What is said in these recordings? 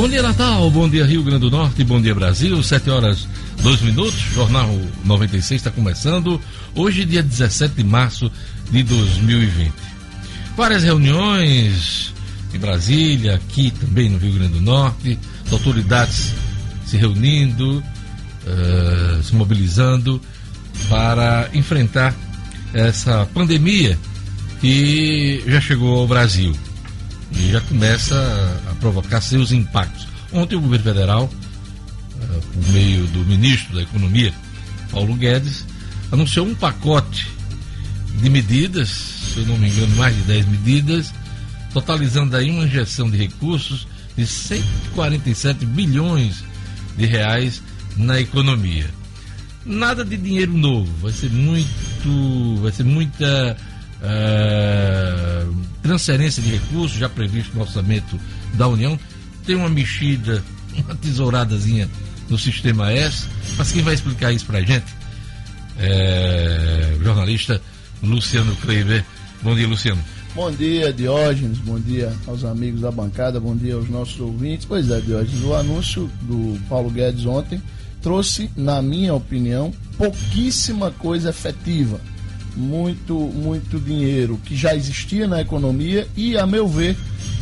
Bom dia Natal, bom dia Rio Grande do Norte, bom dia Brasil, 7 horas 2 minutos, Jornal 96 está começando, hoje dia 17 de março de 2020. Várias reuniões em Brasília, aqui também no Rio Grande do Norte, autoridades se reunindo, uh, se mobilizando para enfrentar essa pandemia que já chegou ao Brasil e já começa a provocar seus impactos. Ontem o governo federal, uh, por meio do ministro da Economia, Paulo Guedes, anunciou um pacote de medidas, se eu não me engano, mais de 10 medidas, totalizando aí uma injeção de recursos de 147 bilhões de reais na economia. Nada de dinheiro novo, vai ser muito, vai ser muita uh, transferência de recursos já previsto no orçamento da União. Tem uma mexida, uma tesouradazinha no sistema S. Mas quem vai explicar isso para a gente? É, jornalista Luciano Kleiber. Bom dia, Luciano. Bom dia, Diógenes. Bom dia aos amigos da bancada. Bom dia aos nossos ouvintes. Pois é, Diógenes, o anúncio do Paulo Guedes ontem trouxe, na minha opinião, pouquíssima coisa efetiva. Muito, muito dinheiro que já existia na economia e, a meu ver,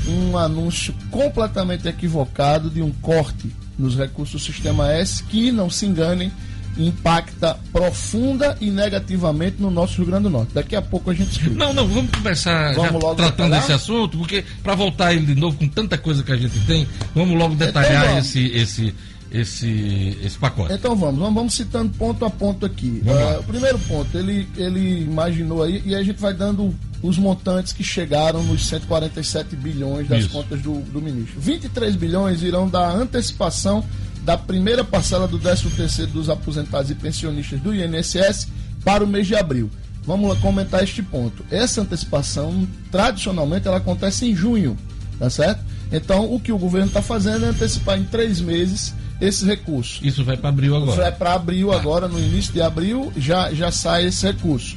um anúncio completamente equivocado de um corte nos recursos do Sistema S que, não se enganem, impacta profunda e negativamente no nosso Rio Grande do Norte. Daqui a pouco a gente explica. Não, não, vamos começar vamos logo tratando detalhar? desse assunto, porque para voltar ele de novo com tanta coisa que a gente tem, vamos logo então detalhar vamos. esse esse esse esse pacote. Então vamos, vamos, vamos citando ponto a ponto aqui. Uh, o primeiro ponto, ele ele imaginou aí e a gente vai dando os montantes que chegaram nos 147 bilhões das Isso. contas do, do ministro. 23 bilhões irão da antecipação da primeira parcela do 13º dos aposentados e pensionistas do INSS para o mês de abril. Vamos comentar este ponto. Essa antecipação, tradicionalmente, ela acontece em junho, tá certo? Então, o que o governo está fazendo é antecipar em três meses esses recursos. Isso vai para abril agora. Vai para abril ah. agora, no início de abril, já, já sai esse recurso.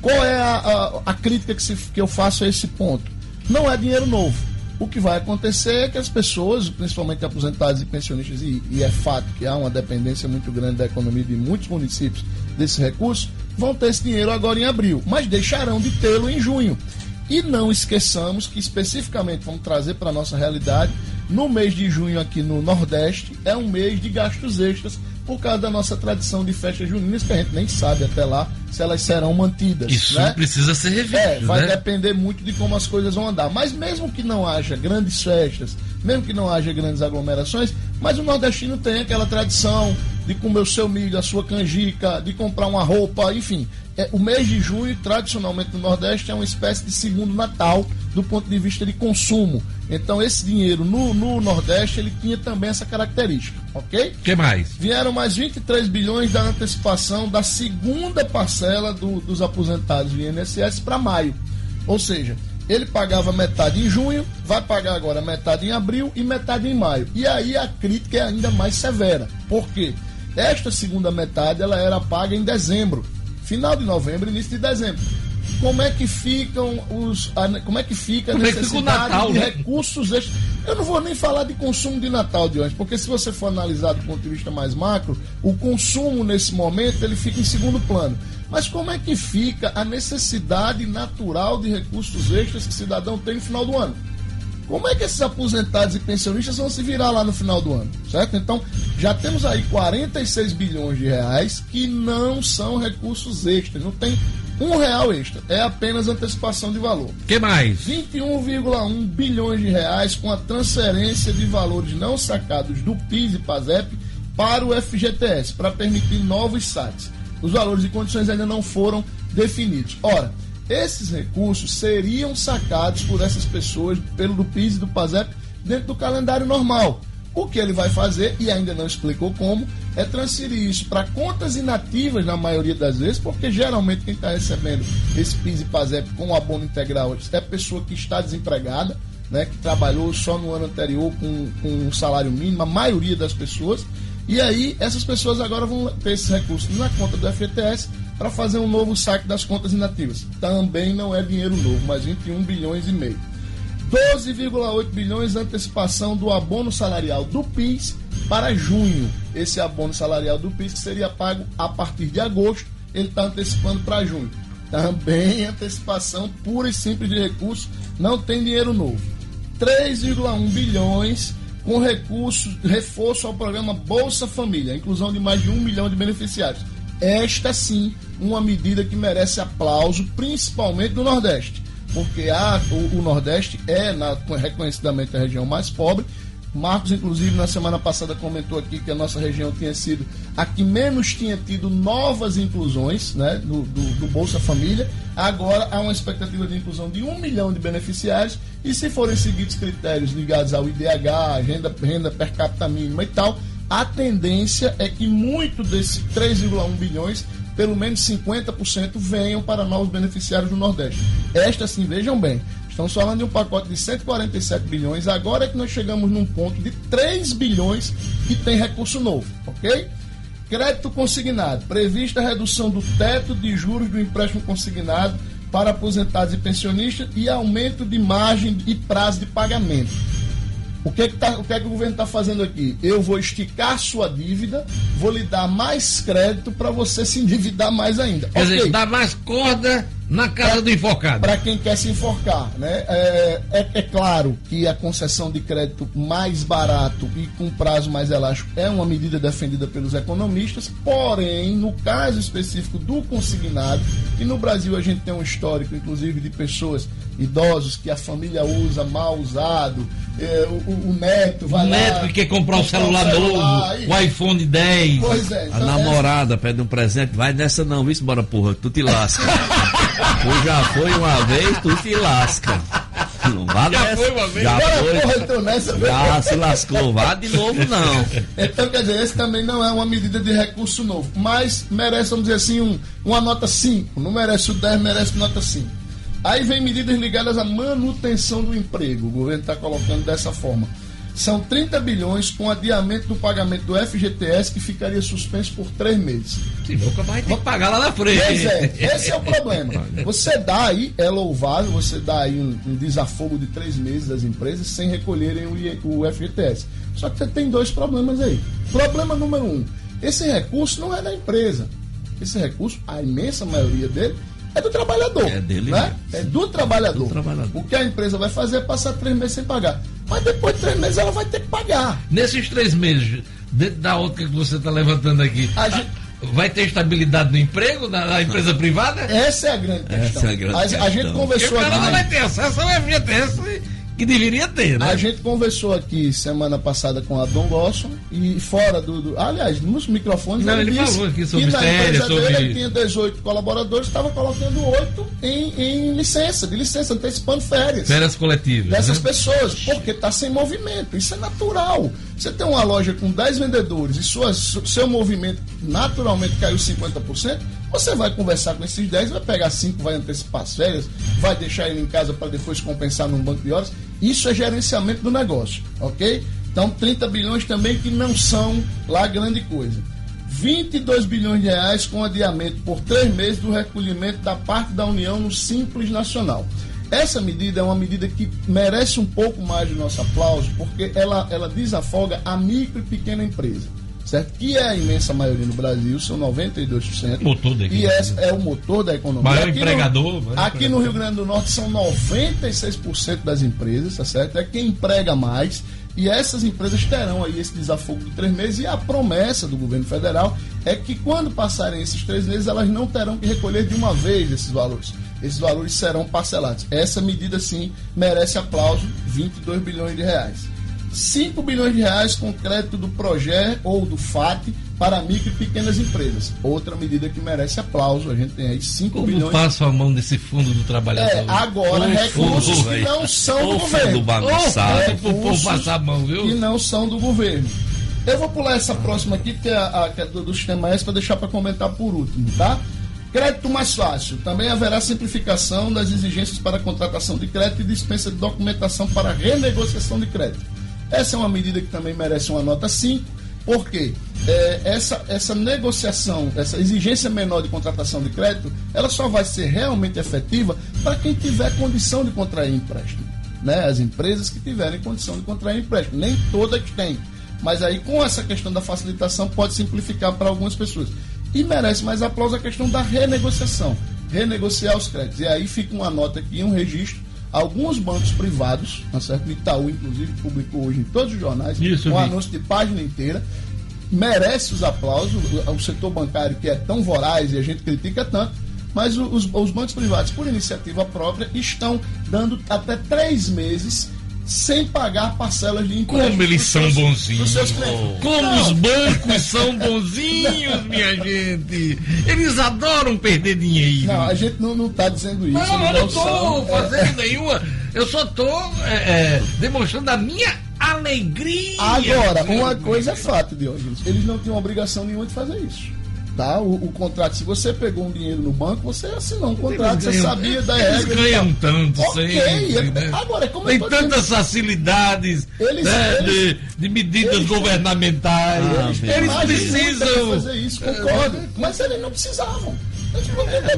Qual é a, a, a crítica que, se, que eu faço a esse ponto? Não é dinheiro novo o que vai acontecer é que as pessoas, principalmente aposentados e pensionistas, e, e, é fato que há uma dependência muito grande da economia de muitos municípios desse recurso, vão ter esse dinheiro agora em abril, mas deixarão de tê-lo em junho. E não esqueçamos que, especificamente, vamos trazer para a nossa realidade, no mês de junho aqui no Nordeste, é um mês de gastos extras por causa da nossa tradição de festas juninas, que a gente nem sabe até lá se elas serão mantidas. Isso né? precisa ser revisto. É, vai né? depender muito de como as coisas vão andar. Mas mesmo que não haja grandes festas, mesmo que não haja grandes aglomerações, mas o nordestino tem aquela tradição de comer o seu milho, a sua canjica, de comprar uma roupa, enfim. É, o mês de junho, tradicionalmente no Nordeste, é uma espécie de segundo Natal do ponto de vista de consumo. Então, esse dinheiro no, no Nordeste, ele tinha também essa característica, ok? que mais? Vieram mais 23 bilhões da antecipação da segunda parcela do, dos aposentados do INSS para maio. Ou seja, ele pagava metade em junho, vai pagar agora metade em abril e metade em maio. E aí a crítica é ainda mais severa. Por quê? Esta segunda metade ela era paga em dezembro, final de novembro, início de dezembro como é que ficam os. A, como é que fica a necessidade é fica Natal, de né? recursos extras. Eu não vou nem falar de consumo de Natal de hoje, porque se você for analisar do ponto de vista mais macro, o consumo nesse momento ele fica em segundo plano. Mas como é que fica a necessidade natural de recursos extras que o cidadão tem no final do ano? Como é que esses aposentados e pensionistas vão se virar lá no final do ano, certo? Então, já temos aí 46 bilhões de reais que não são recursos extras, não tem um real extra. É apenas antecipação de valor. que mais? 21,1 bilhões de reais com a transferência de valores não sacados do PIS e PASEP para o FGTS, para permitir novos saques. Os valores e condições ainda não foram definidos. Ora, esses recursos seriam sacados por essas pessoas, pelo do PIS e do PASEP, dentro do calendário normal. O que ele vai fazer, e ainda não explicou como, é transferir isso para contas inativas na maioria das vezes, porque geralmente quem está recebendo esse PIS e PASEP com o abono integral é a pessoa que está desempregada, né, que trabalhou só no ano anterior com, com um salário mínimo, a maioria das pessoas. E aí essas pessoas agora vão ter esse recurso na conta do FGTS para fazer um novo saque das contas inativas. Também não é dinheiro novo, mas 21 bilhões e meio. 12,8 bilhões antecipação do abono salarial do PIS para junho. Esse abono salarial do PIS que seria pago a partir de agosto, ele está antecipando para junho. Também antecipação pura e simples de recursos, não tem dinheiro novo. 3,1 bilhões com recursos, reforço ao programa Bolsa Família, inclusão de mais de um milhão de beneficiários. Esta sim, uma medida que merece aplauso, principalmente do Nordeste porque a, o, o Nordeste é na, reconhecidamente a região mais pobre. Marcos, inclusive, na semana passada comentou aqui que a nossa região tinha sido a que menos tinha tido novas inclusões né, do, do, do Bolsa Família. Agora há uma expectativa de inclusão de um milhão de beneficiários e se forem seguidos critérios ligados ao IDH, renda, renda per capita mínima e tal, a tendência é que muito desses 3,1 bilhões pelo menos 50% venham para novos beneficiários do Nordeste. Esta, sim, vejam bem, estamos falando de um pacote de 147 bilhões, agora é que nós chegamos num ponto de 3 bilhões que tem recurso novo, ok? Crédito consignado. Prevista a redução do teto de juros do empréstimo consignado para aposentados e pensionistas e aumento de margem e prazo de pagamento. O que, é que, tá, o, que é que o governo está fazendo aqui? Eu vou esticar sua dívida, vou lhe dar mais crédito para você se endividar mais ainda. Quer okay. dizer, dar mais corda na casa do enforcado. Para quem quer se enforcar, né? É, é, é, claro que a concessão de crédito mais barato e com prazo mais elástico é uma medida defendida pelos economistas, porém, no caso específico do consignado, e no Brasil a gente tem um histórico, inclusive, de pessoas idosos que a família usa mal usado, é, o, o, neto vai o lá. neto que quer comprar um celular, celular novo, o iPhone 10. Pois é. Então a namorada pede um presente, vai nessa não, viu, bora porra, tu te lasca. tu já foi uma vez, tu te lasca. Não vá já nessa. Foi uma vez. Já foi. Porra, então nessa já se lascou, vá de novo não. Então, quer dizer, esse também não é uma medida de recurso novo, mas merece, vamos dizer assim, um, uma nota 5. Não merece o 10, merece nota 5. Aí vem medidas ligadas à manutenção do emprego. O governo está colocando dessa forma. São 30 bilhões com adiamento do pagamento do FGTS que ficaria suspenso por três meses. Se nunca vai ter que pagar lá na frente. Pois é, esse é o problema. Você dá aí, é louvável, você dá aí um, um desafogo de três meses das empresas sem recolherem o, o FGTS. Só que você tem dois problemas aí. Problema número um: esse recurso não é da empresa. Esse recurso, a imensa maioria dele, é do trabalhador. É dele. Né? É do trabalhador. do trabalhador. O que a empresa vai fazer é passar três meses sem pagar. Mas depois de três meses ela vai ter que pagar. Nesses três meses, dentro da outra que você está levantando aqui, gente... vai ter estabilidade no emprego na, na, empresa privada? Essa é a grande questão. Essa é a, grande a, questão. a gente conversou Porque o cara não vai ter acesso ao FGTS que deveria ter, né? A gente conversou aqui semana passada com a Dom Lawson e fora do, do, Aliás, nos microfones. Não, ele, ele falou aqui sobre que na empresa sobre... dele ele tinha 18 colaboradores, estava colocando 8 em, em, licença, de licença, antecipando férias. Férias coletivas. Dessas né? pessoas, porque está sem movimento. Isso é natural. Você tem uma loja com 10 vendedores e sua, seu movimento naturalmente caiu 50%, você vai conversar com esses 10, vai pegar 5, vai antecipar as férias, vai deixar ele em casa para depois compensar num banco de horas. Isso é gerenciamento do negócio, ok? Então, 30 bilhões também que não são lá grande coisa. 22 bilhões de reais com adiamento por três meses do recolhimento da parte da União no Simples Nacional. Essa medida é uma medida que merece um pouco mais de nosso aplauso, porque ela, ela desafoga a micro e pequena empresa certo? Que é a imensa maioria no Brasil, são 92%. Motor da economia. E é, é o motor da economia. Maior aqui empregador. No, aqui no Rio Grande do Norte são 96% das empresas, tá certo? É quem emprega mais. E essas empresas terão aí esse desafogo de três meses. E a promessa do governo federal é que quando passarem esses três meses, elas não terão que recolher de uma vez esses valores. Esses valores serão parcelados. Essa medida, sim, merece aplauso: 22 bilhões de reais. 5 bilhões de reais com crédito do Projet ou do FAT para micro e pequenas empresas. Outra medida que merece aplauso. A gente tem aí 5 Como bilhões. passo a mão desse fundo do trabalhador? É, agora, recursos fundo, que não são do governo. Do bagunçado. recursos passar a mão, viu? Que não são do governo. Eu vou pular essa próxima aqui, que é a, a, do, do sistema S, para deixar para comentar por último, tá? Crédito mais fácil. Também haverá simplificação das exigências para contratação de crédito e dispensa de documentação para renegociação de crédito. Essa é uma medida que também merece uma nota 5, porque é, essa, essa negociação, essa exigência menor de contratação de crédito, ela só vai ser realmente efetiva para quem tiver condição de contrair empréstimo. né, as empresas que tiverem condição de contrair empréstimo. Nem todas têm. Mas aí, com essa questão da facilitação, pode simplificar para algumas pessoas. E merece mais aplauso a questão da renegociação. Renegociar os créditos. E aí fica uma nota aqui, um registro. Alguns bancos privados, tá certo? Itaú, inclusive, publicou hoje em todos os jornais Isso, um anúncio de página inteira. Merece os aplausos. O setor bancário, que é tão voraz e a gente critica tanto, mas os, os bancos privados, por iniciativa própria, estão dando até três meses sem pagar parcelas de imposto. Como eles são seus, bonzinhos. Como não. os bancos são bonzinhos, minha gente. Eles adoram perder dinheiro. Não, a gente não está dizendo isso. Não, eu não estou fazendo é... nenhuma. Eu só estou é, é, demonstrando a minha alegria. Agora, uma coisa é fato, Diogo. Eles não têm obrigação nenhuma de fazer isso tá? O, o, contrato, se você pegou um dinheiro no banco, você assinou um contrato, você sabia da regra. Eles ganham tanto, okay, sempre, né? Agora, como Tem tantas dizendo, facilidades eles, né, eles, de, de, medidas eles, governamentais. Eles, eles precisam fazer isso, concordo. Mas eles não precisavam.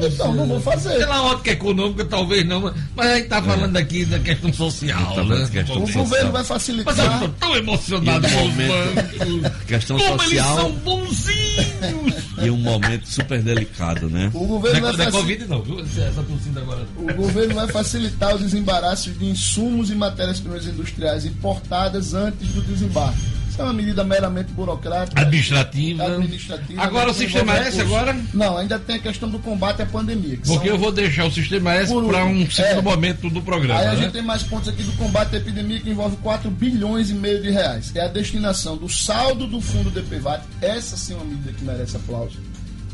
Então, não vou fazer. Pela ótica econômica, talvez não, mas a gente está falando aqui da questão social. Tá né? Questão o social. governo vai facilitar. Mas eu estou tão emocionado com os bancos. Questão Como social. eles são bonzinhos. E um momento super delicado, né? O governo não é, vai facil... Covid não, viu? Essa tossida agora. O governo vai facilitar o desembaraço de insumos e matérias-primas industriais importadas antes do desembarque isso é uma medida meramente burocrática. Administrativa. administrativa agora o sistema S agora? Não, ainda tem a questão do combate à pandemia. Porque são... eu vou deixar o sistema S para um segundo é, momento do programa. Aí né? a gente tem mais pontos aqui do combate à epidemia que envolve 4 bilhões e meio de reais. É a destinação do saldo do fundo DPVAT. Essa sim é uma medida que merece aplauso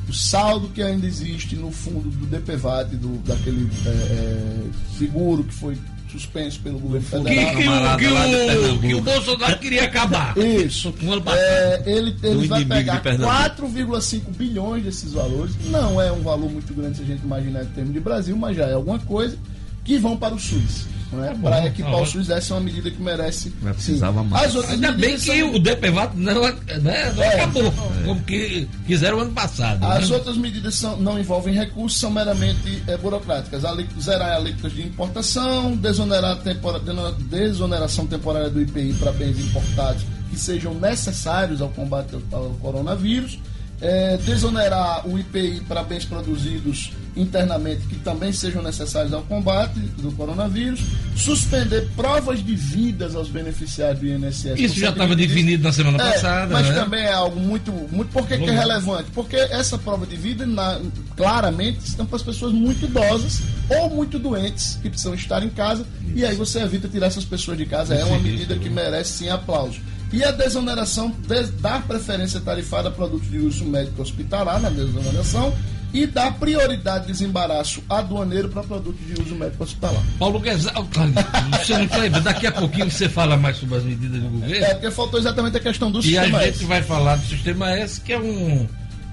o saldo que ainda existe no fundo do DPVAT, do, daquele é, é, seguro que foi suspenso pelo governo federal. Que, que, o, que, o, que o Bolsonaro queria acabar. Isso. É, ele ele vai pegar 4,5 bilhões desses valores. Não é um valor muito grande se a gente imaginar em termos de Brasil, mas já é alguma coisa, que vão para o SUS. Né? É para equipar o SUS, essa é uma medida que merece. Mas precisava sim. mais. As outras Ainda bem que são... o DPVAT não, né, não é, acabou, é. como que fizeram ano passado. As né? outras medidas são, não envolvem recursos, são meramente é, burocráticas. Zerar alíquotas de importação, desonerar tempora, desoneração temporária do IPI para bens importados que sejam necessários ao combate ao, ao coronavírus é, desonerar o IPI para bens produzidos internamente que também sejam necessários ao combate do coronavírus, suspender provas de vidas aos beneficiários do INSS. Isso já estava definido na semana é, passada. Mas né? também é algo muito. muito por que, é relevante? Porque essa prova de vida, na, claramente, estão para as pessoas muito idosas ou muito doentes que precisam estar em casa, Isso. e aí você evita tirar essas pessoas de casa. É uma medida que merece sim aplauso. E a desoneração de, dar preferência tarifária a produtos de uso médico hospitalar na desoneração e dar prioridade de desembaraço aduaneiro para produtos de uso médico hospitalar. Paulo Guedes, você não lembra, daqui a pouquinho você fala mais sobre as medidas do governo. É, porque faltou exatamente a questão do e sistema E a gente vai falar do sistema S, que é um,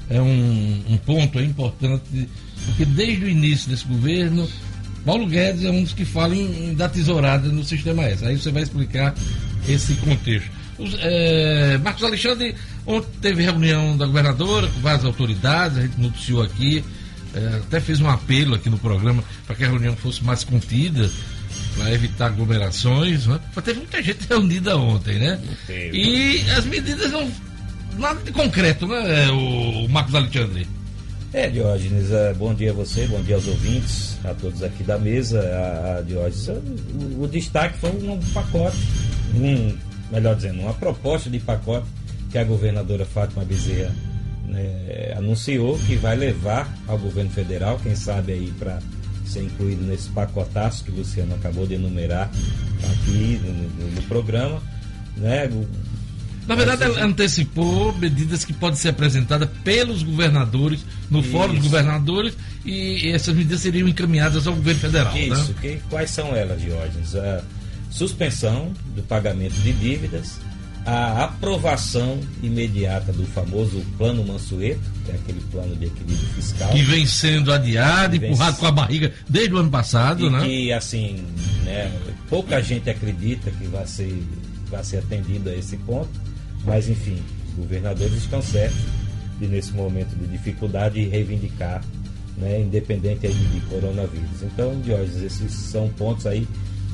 é um, um ponto importante, porque desde o início desse governo, Paulo Guedes é um dos que fala em, em da tesourada no sistema S. Aí você vai explicar esse contexto. Os, é, Marcos Alexandre, ontem teve reunião da governadora com várias autoridades, a gente noticiou aqui, é, até fez um apelo aqui no programa para que a reunião fosse mais contida, para evitar aglomerações. Né? Mas teve muita gente reunida ontem, né? E as medidas não. Nada de concreto, né, o Marcos Alexandre? É, Diógenes, é, bom dia a você, bom dia aos ouvintes, a todos aqui da mesa. A, a Diógenes, o, o, destaque foi um pacote, um melhor dizendo, uma proposta de pacote que a governadora Fátima Bezerra né, anunciou que vai levar ao governo federal, quem sabe aí para ser incluído nesse pacotaço que o Luciano acabou de enumerar aqui no, no programa. Né? Na verdade, ela antecipou medidas que podem ser apresentadas pelos governadores, no Isso. Fórum dos Governadores, e essas medidas seriam encaminhadas ao governo federal. Né? Isso, né? que, quais são elas, Diógenes? Uh, suspensão do pagamento de dívidas, a aprovação imediata do famoso Plano Mansueto, que é aquele plano de equilíbrio fiscal. Que vem sendo adiado, empurrado vem... com a barriga desde o ano passado, e né? que, assim, né, pouca gente acredita que vai ser, vai ser atendido a esse ponto, mas, enfim, os governadores estão certos de, nesse momento de dificuldade, reivindicar, né, independente aí de coronavírus. Então, Diógenes, esses são pontos aí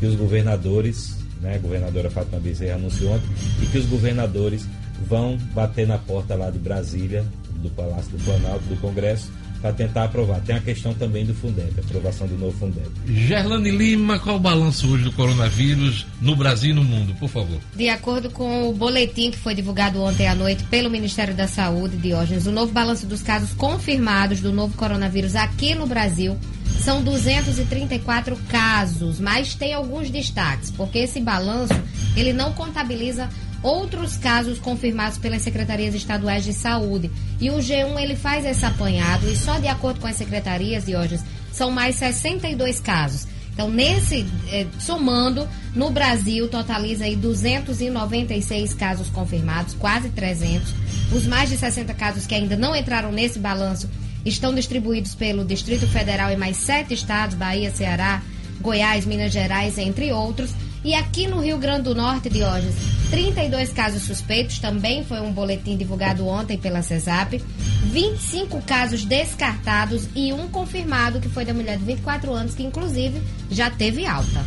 que os governadores, né, a governadora Fátima Bezerra anunciou ontem, e que os governadores vão bater na porta lá de Brasília, do Palácio do Planalto, do Congresso, para tentar aprovar. Tem a questão também do Fundeb, aprovação do novo Fundeb. Gerlane Lima, qual o balanço hoje do coronavírus no Brasil e no mundo, por favor? De acordo com o boletim que foi divulgado ontem à noite pelo Ministério da Saúde, Diógenes, o novo balanço dos casos confirmados do novo coronavírus aqui no Brasil são 234 casos, mas tem alguns destaques, porque esse balanço ele não contabiliza outros casos confirmados pelas secretarias estaduais de saúde. E o G1 ele faz esse apanhado e só de acordo com as secretarias, Diógenes, são mais 62 casos. Então, nesse, eh, somando, no Brasil totaliza aí 296 casos confirmados, quase 300. Os mais de 60 casos que ainda não entraram nesse balanço estão distribuídos pelo Distrito Federal em mais sete estados, Bahia, Ceará, Goiás, Minas Gerais, entre outros. E aqui no Rio Grande do Norte, Diógenes, 32 casos suspeitos, também foi um boletim divulgado ontem pela CESAP. 25 casos descartados e um confirmado, que foi da mulher de 24 anos, que inclusive já teve alta.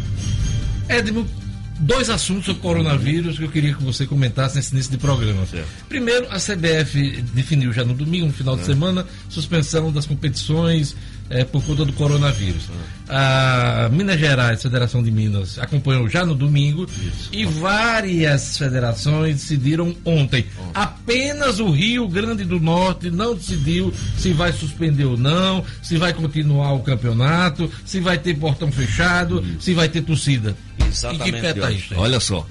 Edmo, dois assuntos sobre coronavírus que eu queria que você comentasse nesse início de programa. Certo. Primeiro, a CBF definiu já no domingo, no final de é. semana, suspensão das competições é, por conta do coronavírus. A Minas Gerais, Federação de Minas, acompanhou já no domingo Isso. e várias federações decidiram ontem. ontem. Apenas o Rio Grande do Norte não decidiu se vai suspender ou não, se vai continuar o campeonato, se vai ter portão fechado, Isso. se vai ter torcida. Exatamente. E que pé tá isso? Olha só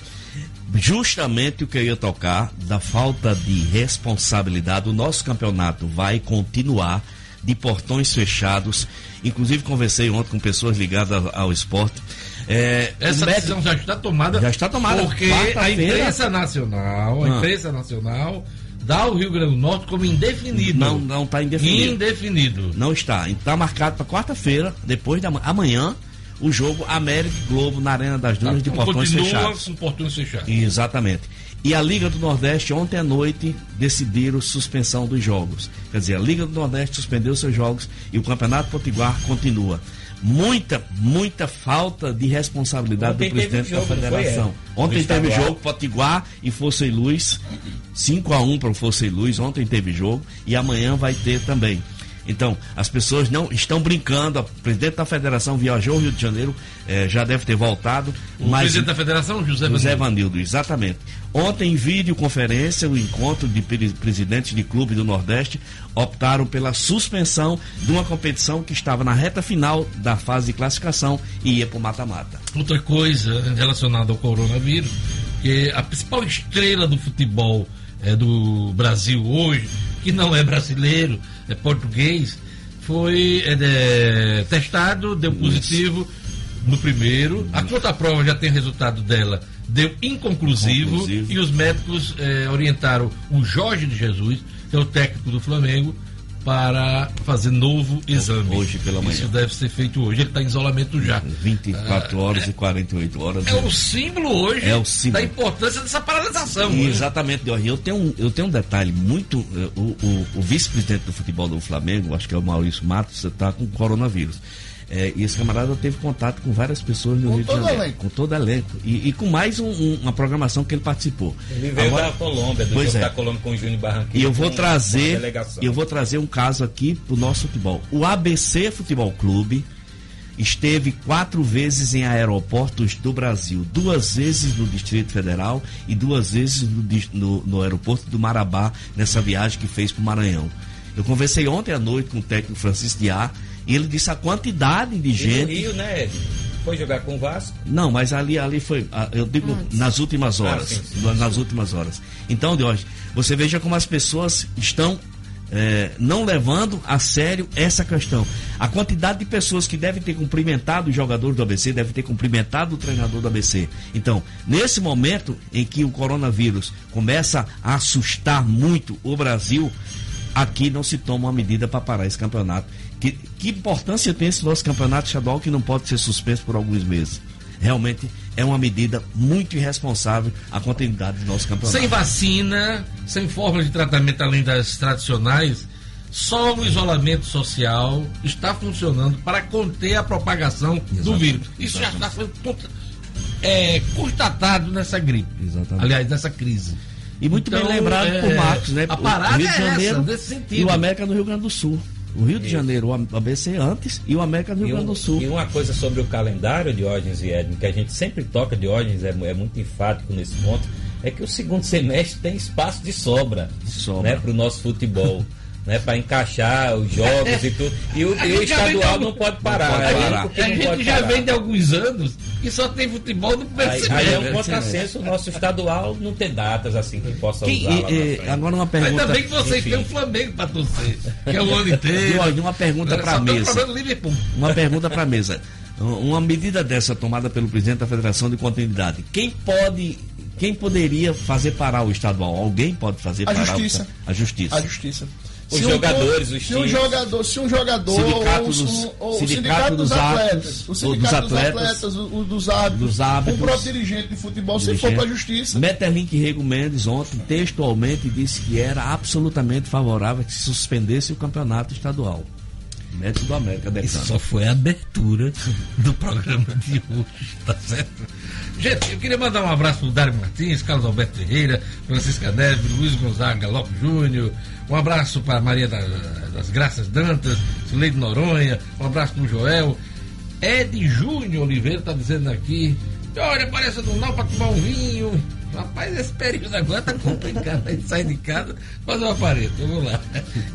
justamente o que eu ia tocar da falta de responsabilidade. O nosso campeonato vai continuar de portões fechados. Inclusive conversei ontem com pessoas ligadas ao, ao esporte. É, Essa decisão já está tomada. Já está tomada. Porque a imprensa nacional, a ah. imprensa nacional dá o Rio Grande do Norte como indefinido. Não, não está indefinido. Indefinido. Não está. Está marcado para quarta-feira, depois da amanhã, o jogo América Globo na Arena das Dunas tá, de portões fechados. Portões fechados. Exatamente. E a Liga do Nordeste, ontem à noite, decidiram suspensão dos jogos. Quer dizer, a Liga do Nordeste suspendeu seus jogos e o Campeonato Potiguar continua. Muita, muita falta de responsabilidade ontem do presidente jogo, da federação. Foi, é. Ontem teve jogo Potiguar e Força e Luz, 5 a 1 para o Força e Luz. Ontem teve jogo e amanhã vai ter também. Então, as pessoas não estão brincando. O presidente da federação viajou ao Rio de Janeiro, eh, já deve ter voltado. O mas, presidente da federação, José, José Vanildo. exatamente. Ontem, em videoconferência, o encontro de presidentes de clube do Nordeste optaram pela suspensão de uma competição que estava na reta final da fase de classificação e ia para o mata-mata. Outra coisa relacionada ao coronavírus, que a principal estrela do futebol é, do Brasil hoje, que não é brasileiro, é, português, foi é, testado, deu positivo no primeiro. A conta-prova já tem resultado dela, deu inconclusivo, Conclusivo. e os médicos é, orientaram o Jorge de Jesus, que é o técnico do Flamengo, para fazer novo exame. Hoje pela manhã. Isso deve ser feito hoje. Ele está em isolamento já. 24 horas ah, e 48 horas. É o símbolo hoje é o símbolo. da importância dessa paralisação. Exatamente. Eu tenho, um, eu tenho um detalhe muito. Eh, o, o, o vice-presidente do futebol do Flamengo, acho que é o Maurício Matos, está com coronavírus. É, e esse camarada teve contato com várias pessoas no com Rio de Janeiro. Elenco. Com todo elenco. E, e com mais um, um, uma programação que ele participou. Ele veio Agora, da Colômbia, do pois jogo é. da Colômbia com o Júnior Barranquilla. E eu vou trazer. Eu vou trazer um caso aqui pro nosso futebol. O ABC Futebol Clube esteve quatro vezes em aeroportos do Brasil, duas vezes no Distrito Federal e duas vezes no, no, no aeroporto do Marabá, nessa viagem que fez para o Maranhão. Eu conversei ontem à noite com o técnico Francisco Diá, e ele disse a quantidade de gente. No Rio, né, Ed? Foi jogar com o Vasco? Não, mas ali, ali foi, eu digo, Antes. nas últimas ah, horas. Ah, sim, sim, nas sim. últimas horas. Então, Deus, você veja como as pessoas estão é, não levando a sério essa questão. A quantidade de pessoas que devem ter cumprimentado os jogadores do ABC, devem ter cumprimentado o treinador do ABC. Então, nesse momento em que o coronavírus começa a assustar muito o Brasil, aqui não se toma uma medida para parar esse campeonato. Que, que importância tem esse nosso campeonato estadual que não pode ser suspenso por alguns meses? Realmente é uma medida muito irresponsável a continuidade do nosso campeonato. Sem vacina, sem forma de tratamento além das tradicionais, só o isolamento social está funcionando para conter a propagação Exatamente. do vírus. Isso Exatamente. já está é, constatado nessa gripe. Exatamente. Aliás, nessa crise. E muito então, bem lembrado é, por Marcos, né? A parada o Rio de é Janeiro essa, nesse sentido. E o América no Rio Grande do Sul. O Rio de Janeiro, o ABC antes e o América Rio Grande do Sul. E uma coisa sobre o calendário de Diógenes e Edmo, que a gente sempre toca, Diógenes é, é muito enfático nesse ponto, é que o segundo semestre tem espaço de sobra, sobra. né, para o nosso futebol. né, para encaixar os jogos e tudo. E o, e o estadual não pode parar. Não pode parar. A gente, gente já vem de alguns anos que só tem futebol no primeiro aí, aí é um contrassenso o nosso estadual não ter datas assim que possa que, usar. E, agora uma pergunta. Ainda bem que vocês têm o Flamengo para torcer, que é o ano inteiro. uma pergunta para a mesa. Uma pergunta para a mesa. Uma medida dessa tomada pelo presidente da Federação de Continuidade, quem pode quem poderia fazer parar o estadual? Alguém pode fazer a parar justiça. O, a justiça. A justiça os se jogadores, um, os se um jogador, se um jogador sindicato ou, dos, ou, sindicato, sindicato dos, atletas, o sindicato dos atletas, atletas o, dos árbitros, dos árbitros, um próprio dirigente de futebol, dirigente. se for para a justiça. Metterlink Rego Mendes ontem textualmente disse que era absolutamente favorável que se suspendesse o campeonato estadual. Médico do América Isso só foi a abertura do programa de hoje, tá certo? Gente, eu queria mandar um abraço pro Dário Martins, Carlos Alberto Ferreira, Francisca Neves, Luiz Gonzaga Lopes Júnior, um abraço para Maria das Graças Dantas, Leide Noronha, um abraço para o Joel. Ed Júnior Oliveira está dizendo aqui, olha, parece do não para tomar um vinho. Rapaz, esse período agora tá complicado. A gente sai de casa, fazer uma parede. Vamos lá.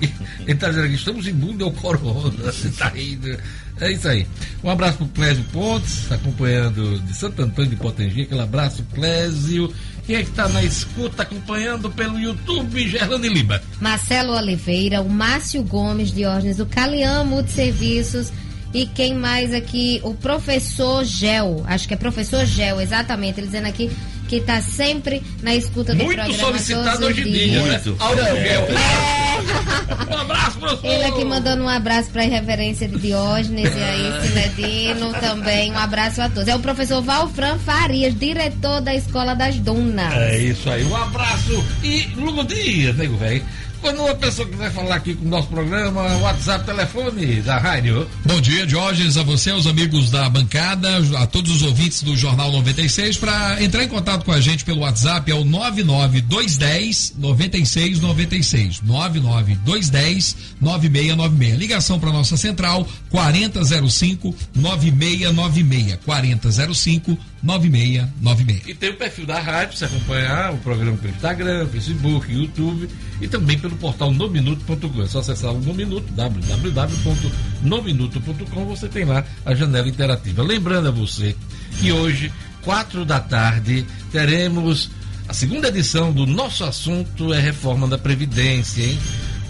Ele está dizendo aqui, estamos imundo ao corona. Você está indo. É isso aí. Um abraço para o Clésio Pontes, acompanhando de Santo Antônio de Potengi. Aquele abraço, Clésio. Quem é que está na escuta acompanhando pelo YouTube, Gerlane Lima? Marcelo Oliveira, o Márcio Gomes de Ordens do Calian Multiserviços e quem mais aqui? O professor Gel, acho que é professor Gel, exatamente, ele dizendo aqui que está sempre na escuta do Muito programa. Muito solicitado hoje em dia, né? Muito. É. Um abraço, professor. Ele aqui mandando um abraço para a irreverência de Diógenes e aí Cinedino também. Um abraço a todos. É o professor Valfran Farias, diretor da Escola das Dunas. É isso aí. Um abraço e Lugo Dias, nego velho. Quando uma pessoa quiser falar aqui com o nosso programa, WhatsApp, telefone da rádio. Bom dia, Jorge, a você, aos amigos da bancada, a todos os ouvintes do Jornal 96, para entrar em contato com a gente pelo WhatsApp é o 99210 9696. 99210 9696. Ligação para nossa central 4005 9696. 4005 9696. E tem o perfil da rádio, você acompanhar o programa pelo Instagram, Facebook, YouTube e também pelo portal nominuto.com. É só acessar o Nominuto, www.nominuto.com, você tem lá a janela interativa. Lembrando a você que hoje, quatro da tarde, teremos a segunda edição do nosso assunto é reforma da Previdência, hein?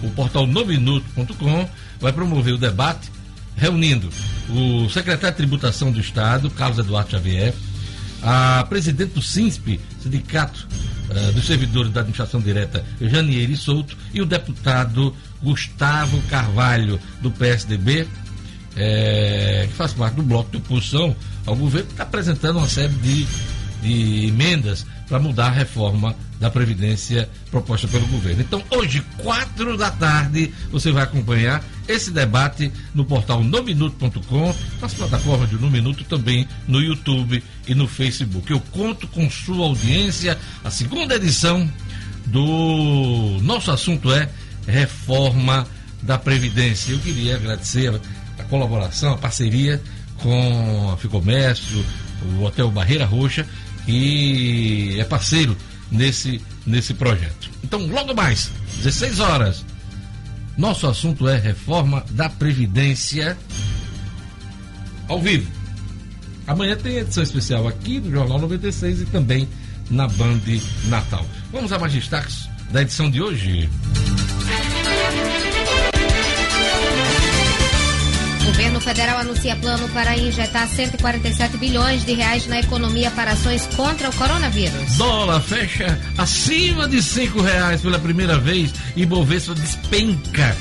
O portal nominuto.com vai promover o debate reunindo o secretário de Tributação do Estado, Carlos Eduardo Xavier, a presidente do SINSP, Sindicato uh, dos Servidores da Administração Direta, Janiele Souto, e o deputado Gustavo Carvalho, do PSDB, é, que faz parte do bloco de oposição ao governo, está apresentando uma série de, de emendas para mudar a reforma da Previdência proposta pelo governo. Então, hoje, quatro da tarde, você vai acompanhar esse debate no portal nominuto.com, nas plataformas de No Minuto também no YouTube e no Facebook. Eu conto com sua audiência, a segunda edição do nosso assunto é reforma da Previdência. Eu queria agradecer a colaboração, a parceria com a Ficomércio, o Hotel Barreira Roxa, que é parceiro nesse, nesse projeto. Então, logo mais, 16 horas, nosso assunto é reforma da Previdência ao vivo. Amanhã tem edição especial aqui do Jornal 96 e também na Band Natal. Vamos a mais destaques da edição de hoje. Governo federal anuncia plano para injetar 147 bilhões de reais na economia para ações contra o coronavírus. Dólar fecha acima de cinco reais pela primeira vez e Bovespa despenca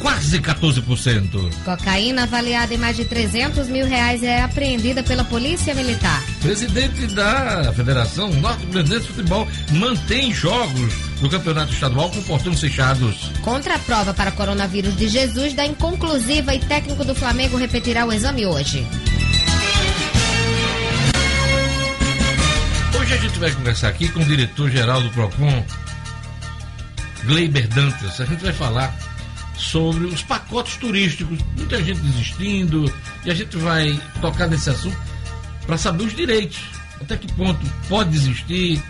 quase 14%. Cocaína avaliada em mais de 300 mil reais é apreendida pela Polícia Militar. Presidente da Federação Norte-Grandense de Futebol mantém jogos do Campeonato Estadual com portões fechados. Contra a prova para coronavírus de Jesus da inconclusiva e técnico do Flamengo repetirá o exame hoje. Hoje a gente vai conversar aqui com o diretor-geral do PROCON, Gleiber Dantas. A gente vai falar sobre os pacotes turísticos. Muita gente desistindo e a gente vai tocar nesse assunto para saber os direitos. Até que ponto pode desistir,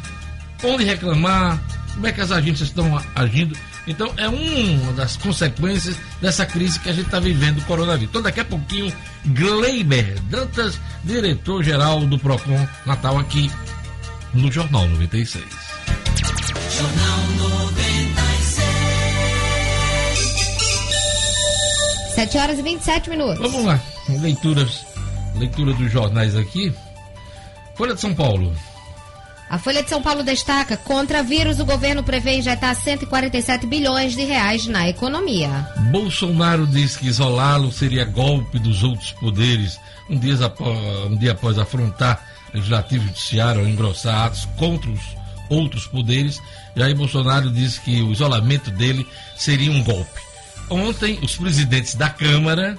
onde reclamar, como é que as agências estão agindo. Então é uma das consequências dessa crise que a gente está vivendo do coronavírus. Então daqui a pouquinho, Gleiber Dantas, diretor-geral do PROCON Natal aqui no Jornal 96. Jornal 7 horas e 27 minutos. Vamos lá, leituras, leitura dos jornais aqui. Folha de São Paulo. A Folha de São Paulo destaca: contra vírus, o governo prevê injetar 147 bilhões de reais na economia. Bolsonaro diz que isolá-lo seria golpe dos outros poderes. Um dia após, um dia após afrontar legislativo e judiciário, engrossar atos contra os outros poderes, Jair Bolsonaro disse que o isolamento dele seria um golpe. Ontem, os presidentes da Câmara,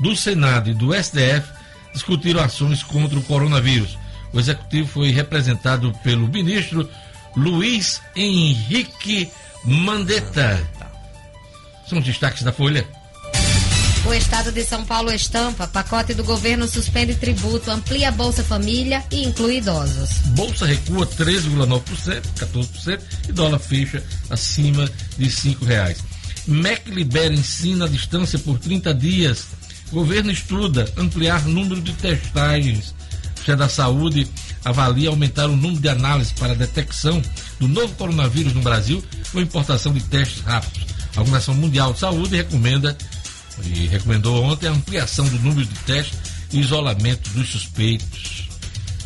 do Senado e do STF discutiram ações contra o coronavírus. O executivo foi representado pelo ministro Luiz Henrique Mandetta. São os destaques da Folha. O estado de São Paulo estampa. Pacote do governo suspende tributo, amplia Bolsa Família e inclui idosos. Bolsa recua 13,9%, 14% e dólar fecha acima de R$ reais. MEC libera ensino à distância por 30 dias. Governo estuda ampliar número de testagens Ministério da Saúde avalia aumentar o número de análises para detecção do novo coronavírus no Brasil com importação de testes rápidos. A Organização Mundial de Saúde recomenda e recomendou ontem a ampliação do número de testes e isolamento dos suspeitos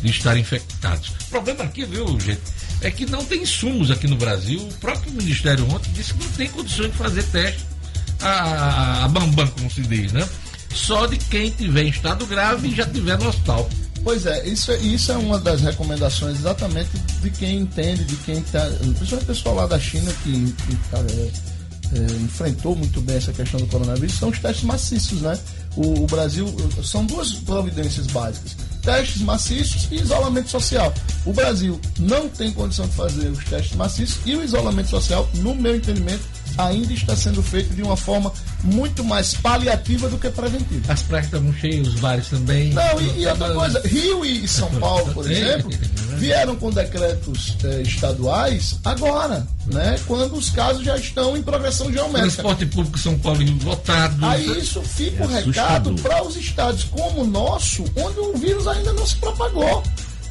de estarem infectados. O problema aqui, viu, gente, é que não tem insumos aqui no Brasil. O próprio Ministério ontem disse que não tem condições de fazer teste a, a bambam, como se diz, né? Só de quem tiver em estado grave e já tiver no hospital. Pois é, isso, é, isso é uma das recomendações exatamente de quem entende, de quem está. Principalmente o pessoal lá da China que, que é, é, enfrentou muito bem essa questão do coronavírus, são os testes maciços, né? O, o, Brasil são duas providências básicas: testes maciços e isolamento social. O Brasil não tem condição de fazer os testes maciços e o isolamento social, no meu entendimento, ainda está sendo feito de uma forma muito mais paliativa do que preventiva. As praias estão cheias, os bares também. Não, e, e outra coisa, Rio e São Paulo, por exemplo, vieram com decretos eh, estaduais agora, né? Quando os casos já estão em progressão geométrica. Transporte público São Paulo lotado. Aí isso fica é um recado para os estados como o nosso, onde o vírus ainda não se propagou.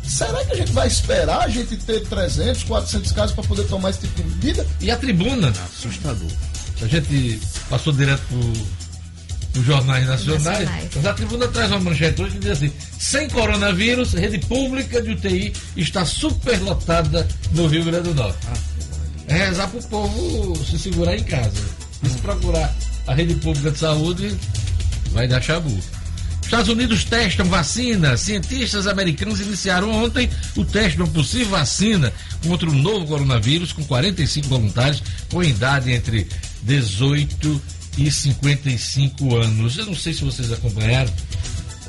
Será que a gente vai esperar a gente ter 300, 400 casos para poder tomar esse tipo de medida? E a tribuna? Assustador. A gente passou direto para os jornais nacionais, mas a tribuna traz uma manchete hoje que diz assim: sem coronavírus, rede pública de UTI está superlotada no Rio Grande do Norte. É rezar para o povo se segurar em casa. E se procurar a rede pública de saúde, vai dar chabu. Estados Unidos testam vacina. Cientistas americanos iniciaram ontem o teste de uma possível vacina contra o novo coronavírus com 45 voluntários com idade entre 18 e 55 anos. Eu não sei se vocês acompanharam.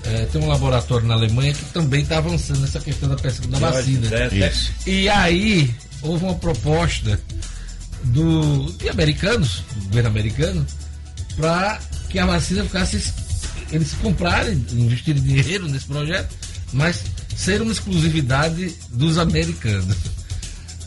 É, tem um laboratório na Alemanha que também está avançando nessa questão da pesquisa da vacina. Isso. E aí houve uma proposta do, de americanos, do governo americano, para que a vacina ficasse eles comprarem, investirem dinheiro nesse projeto, mas ser uma exclusividade dos americanos.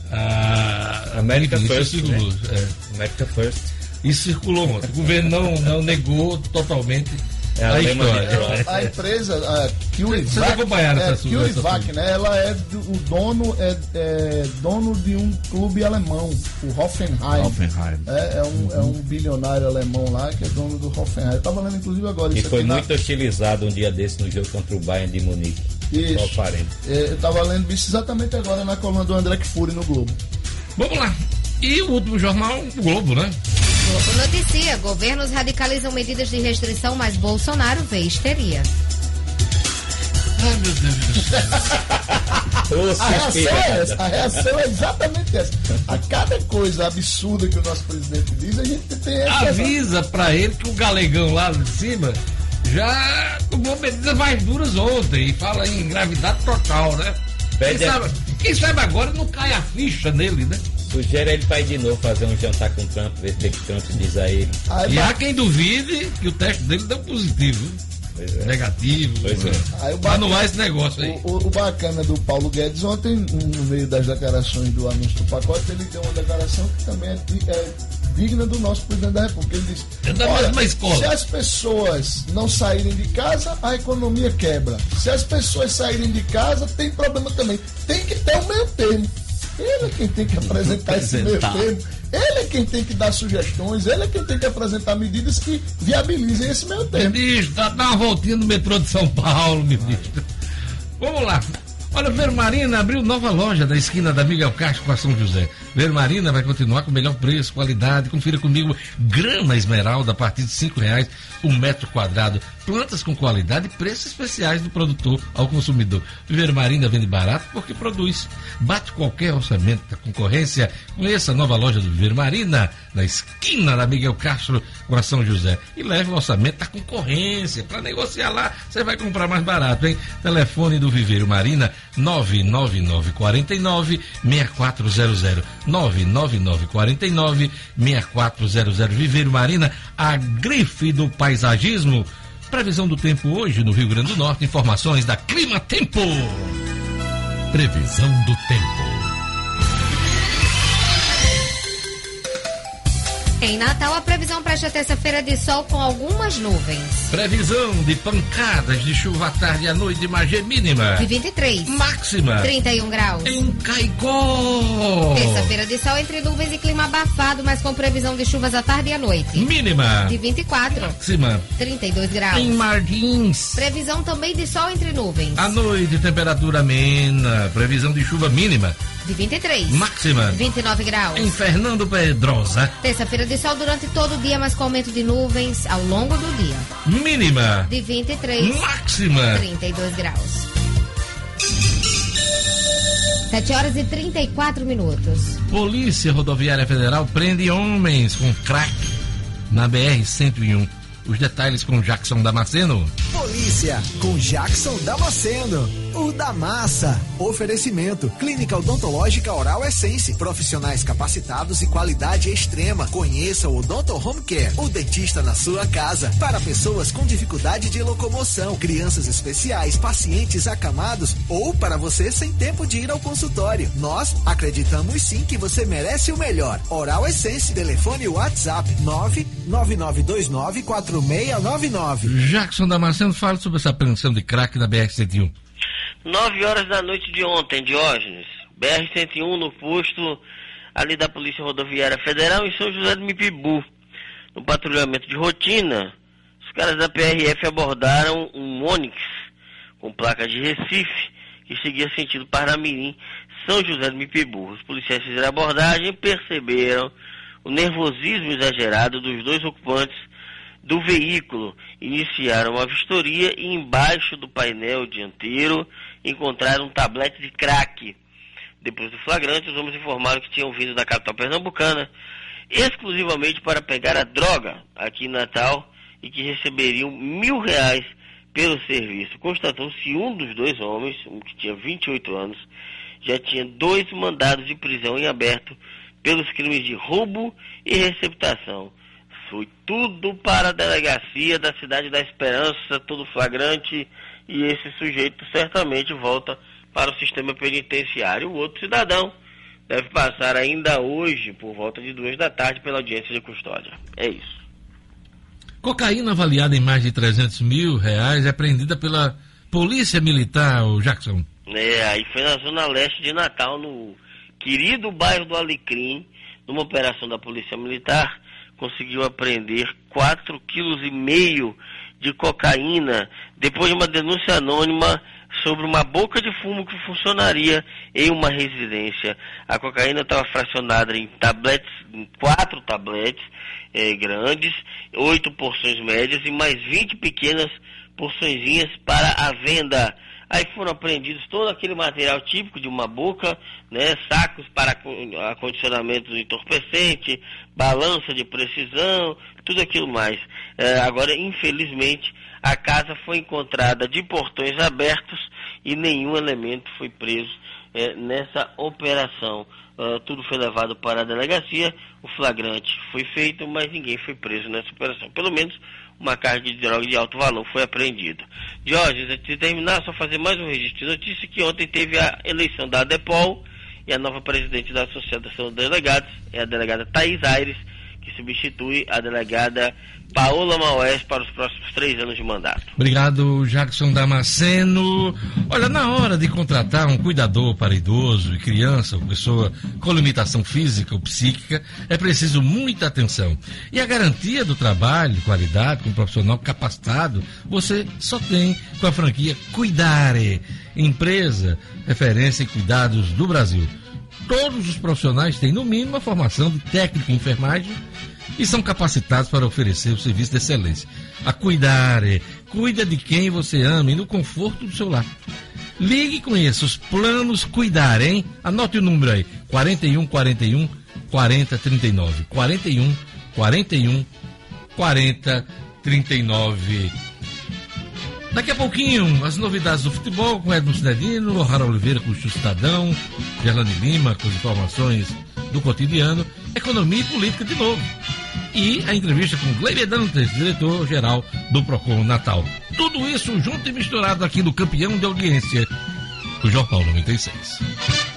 Ah, América First. Circulou, né? é. América First. Isso circulou ontem. O governo não, não negou totalmente é a, a história. A, a empresa, a CureVac, Vocês acompanharam é, essa CureVac, né? Ela é do, o dono é, é, dono de um clube alemão, o Hoffenheim. Hoffenheim. É, é, um, é um bilionário alemão lá que é dono do Hoffenheim. Eu tava lendo inclusive agora. E foi muito na... hostilizado um dia desse no jogo contra o Bayern de Munique. Isso. É, eu tava lendo isso exatamente agora na coluna do André Fury no Globo. Vamos lá. E o último jornal, o Globo, né? Globo noticia: governos radicalizam medidas de restrição, mas Bolsonaro vê histeria. Ai, meu Deus do céu. a, reação é essa, a reação é exatamente essa. A cada coisa absurda que o nosso presidente diz, a gente tem essa. Avisa pra ele que o galegão lá de cima já tomou medidas mais duras ontem e fala em gravidade total, né? Pede, sabe, Quem sabe agora não cai a ficha nele, né? Sugere ele para ir de novo fazer um jantar com o Trump, ver se o Trump diz a ele. Aí, e há quem duvide que o teste dele deu positivo. É. Negativo. Pois é. Aí, o bacana, anular esse negócio aí. O, o, o, bacana do Paulo Guedes, ontem, no meio das declarações do anúncio do pacote, ele deu uma declaração que também é, é digna do nosso presidente da República. Ele disse: é da mesma escola. Se as pessoas não saírem de casa, a economia quebra. Se as pessoas saírem de casa, tem problema também. Tem que ter o meio termo. Ele é quem tem que apresentar esse meio termo. Ele é quem tem que dar sugestões, ele é quem tem que apresentar medidas que viabilizem esse meio termo. Ministro, dá uma voltinha no metrô de São Paulo, ministro. Vamos lá. Olha, Vermarina abriu nova loja da esquina da Miguel Castro com a São José. Vermarina vai continuar com o melhor preço, qualidade. Confira comigo, grama esmeralda a partir de cinco reais um metro quadrado. Plantas com qualidade e preços especiais do produtor ao consumidor. Vermarina vende barato porque produz. Bate qualquer orçamento da concorrência. Conheça a nova loja do Vermarina, na esquina da Miguel Castro com a São José. E leve o orçamento da concorrência. Para negociar lá, você vai comprar mais barato, hein? Telefone do Viveiro Marina 99949 6400. 99949 6400. Viveiro Marina, a grife do paisagismo. Previsão do tempo hoje no Rio Grande do Norte. Informações da Clima Tempo. Previsão do tempo. Em Natal, a previsão para esta terça-feira de sol com algumas nuvens. Previsão de pancadas de chuva à tarde e à noite, margem mínima. De 23. Máxima. 31 graus. Em Caicó. Terça-feira de sol entre nuvens e clima abafado, mas com previsão de chuvas à tarde e à noite. Mínima. De 24. Máxima. 32 graus. Em Martins. Previsão também de sol entre nuvens. À noite, temperatura amena. Previsão de chuva mínima de 23. Máxima. 29 graus. Em Fernando Pedrosa. Terça-feira de sol durante todo o dia, mas com aumento de nuvens ao longo do dia. Mínima. De 23. Máxima. 32 graus. 7 horas e 34 minutos. Polícia Rodoviária Federal prende homens com crack na BR-101. Os detalhes com Jackson Damasceno. Polícia com Jackson Damasceno. O da Massa. Oferecimento: Clínica Odontológica Oral Essence. Profissionais capacitados e qualidade extrema. Conheça o Odonto Home Care, o dentista na sua casa. Para pessoas com dificuldade de locomoção, crianças especiais, pacientes acamados ou para você sem tempo de ir ao consultório. Nós acreditamos sim que você merece o melhor. Oral Essence. Telefone WhatsApp 999294699. Jackson Damasceno fala sobre essa apreensão de crack na BR-101. 9 horas da noite de ontem, Diógenes. BR-101 no posto ali da Polícia Rodoviária Federal em São José do Mipibu. No patrulhamento de rotina, os caras da PRF abordaram um Onix com placa de Recife que seguia sentido Parnamirim, São José do Mipibu. Os policiais fizeram a abordagem e perceberam o nervosismo exagerado dos dois ocupantes do veículo. Iniciaram a vistoria e embaixo do painel dianteiro encontraram um tablete de crack. Depois do flagrante, os homens informaram que tinham vindo da capital pernambucana exclusivamente para pegar a droga aqui em Natal e que receberiam mil reais pelo serviço. Constatou-se um dos dois homens, um que tinha 28 anos, já tinha dois mandados de prisão em aberto pelos crimes de roubo e receptação. Foi tudo para a delegacia da cidade da Esperança, tudo flagrante, e esse sujeito certamente volta para o sistema penitenciário. O outro cidadão deve passar ainda hoje, por volta de duas da tarde, pela audiência de custódia. É isso. Cocaína avaliada em mais de 300 mil reais é apreendida pela Polícia Militar, o Jackson. É, aí foi na zona leste de Natal, no querido bairro do Alecrim, numa operação da Polícia Militar, conseguiu apreender 4,5 kg de cocaína depois de uma denúncia anônima sobre uma boca de fumo que funcionaria em uma residência. A cocaína estava fracionada em tabletes, em quatro tabletes eh, grandes, oito porções médias e mais 20 pequenas porçõezinhas para a venda. Aí foram apreendidos todo aquele material típico de uma boca, né, sacos para acondicionamento entorpecente, balança de precisão, tudo aquilo mais. É, agora, infelizmente, a casa foi encontrada de portões abertos e nenhum elemento foi preso é, nessa operação. Uh, tudo foi levado para a delegacia, o flagrante foi feito, mas ninguém foi preso nessa operação. Pelo menos uma carga de droga de alto valor foi apreendida. Jorge, antes de terminar, só fazer mais um registro de notícia que ontem teve a eleição da ADEPOL e a nova presidente da Associação de Delegados é a delegada Thais Aires, que substitui a delegada Paola Maués para os próximos três anos de mandato. Obrigado, Jackson Damasceno. Olha, na hora de contratar um cuidador para idoso e criança ou pessoa com limitação física ou psíquica, é preciso muita atenção. E a garantia do trabalho, qualidade, com um profissional capacitado, você só tem com a franquia Cuidare, empresa referência em cuidados do Brasil. Todos os profissionais têm, no mínimo, a formação de técnico em enfermagem e são capacitados para oferecer o serviço de excelência. A cuidar, é, cuida de quem você ama e no conforto do seu lar. Ligue e conheça os planos Cuidar, hein? Anote o número aí: 41 41 40 39. 41 41 40 39. Daqui a pouquinho, as novidades do futebol com Edmo Cinedino, Rara Oliveira com o Estadão, Gerlane Lima com as informações do cotidiano, economia e política de novo e a entrevista com Gleiber Dantas, diretor-geral do Procon Natal. Tudo isso junto e misturado aqui no campeão de audiência, o Jornal 96.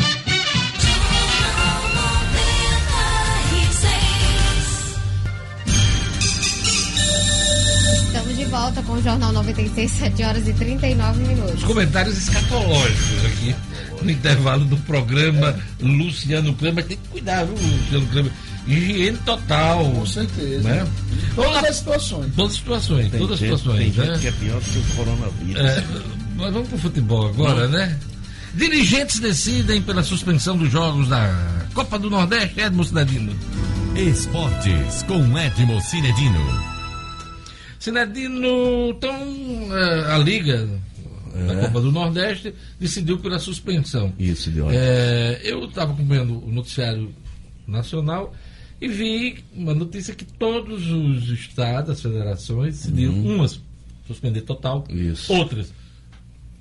Volta com o Jornal 96, 7 horas e 39 minutos. Os comentários escatológicos aqui no intervalo do programa Luciano Kleber. Tem que cuidar, viu, Luciano Kleber? higiene total. Com certeza. Né? Todas as situações. Todas as situações, tem todas as situações. Tem né? gente que é pior que o coronavírus. É, mas vamos pro futebol agora, Não. né? Dirigentes decidem pela suspensão dos jogos da Copa do Nordeste, Edmo Cinedino. Esportes com Edmo Cinedino. Cinedino, então a Liga é. da Copa do Nordeste decidiu pela suspensão. Isso, de é, Eu estava acompanhando o noticiário nacional e vi uma notícia que todos os estados, as federações, decidiram uhum. umas suspender total, Isso. outras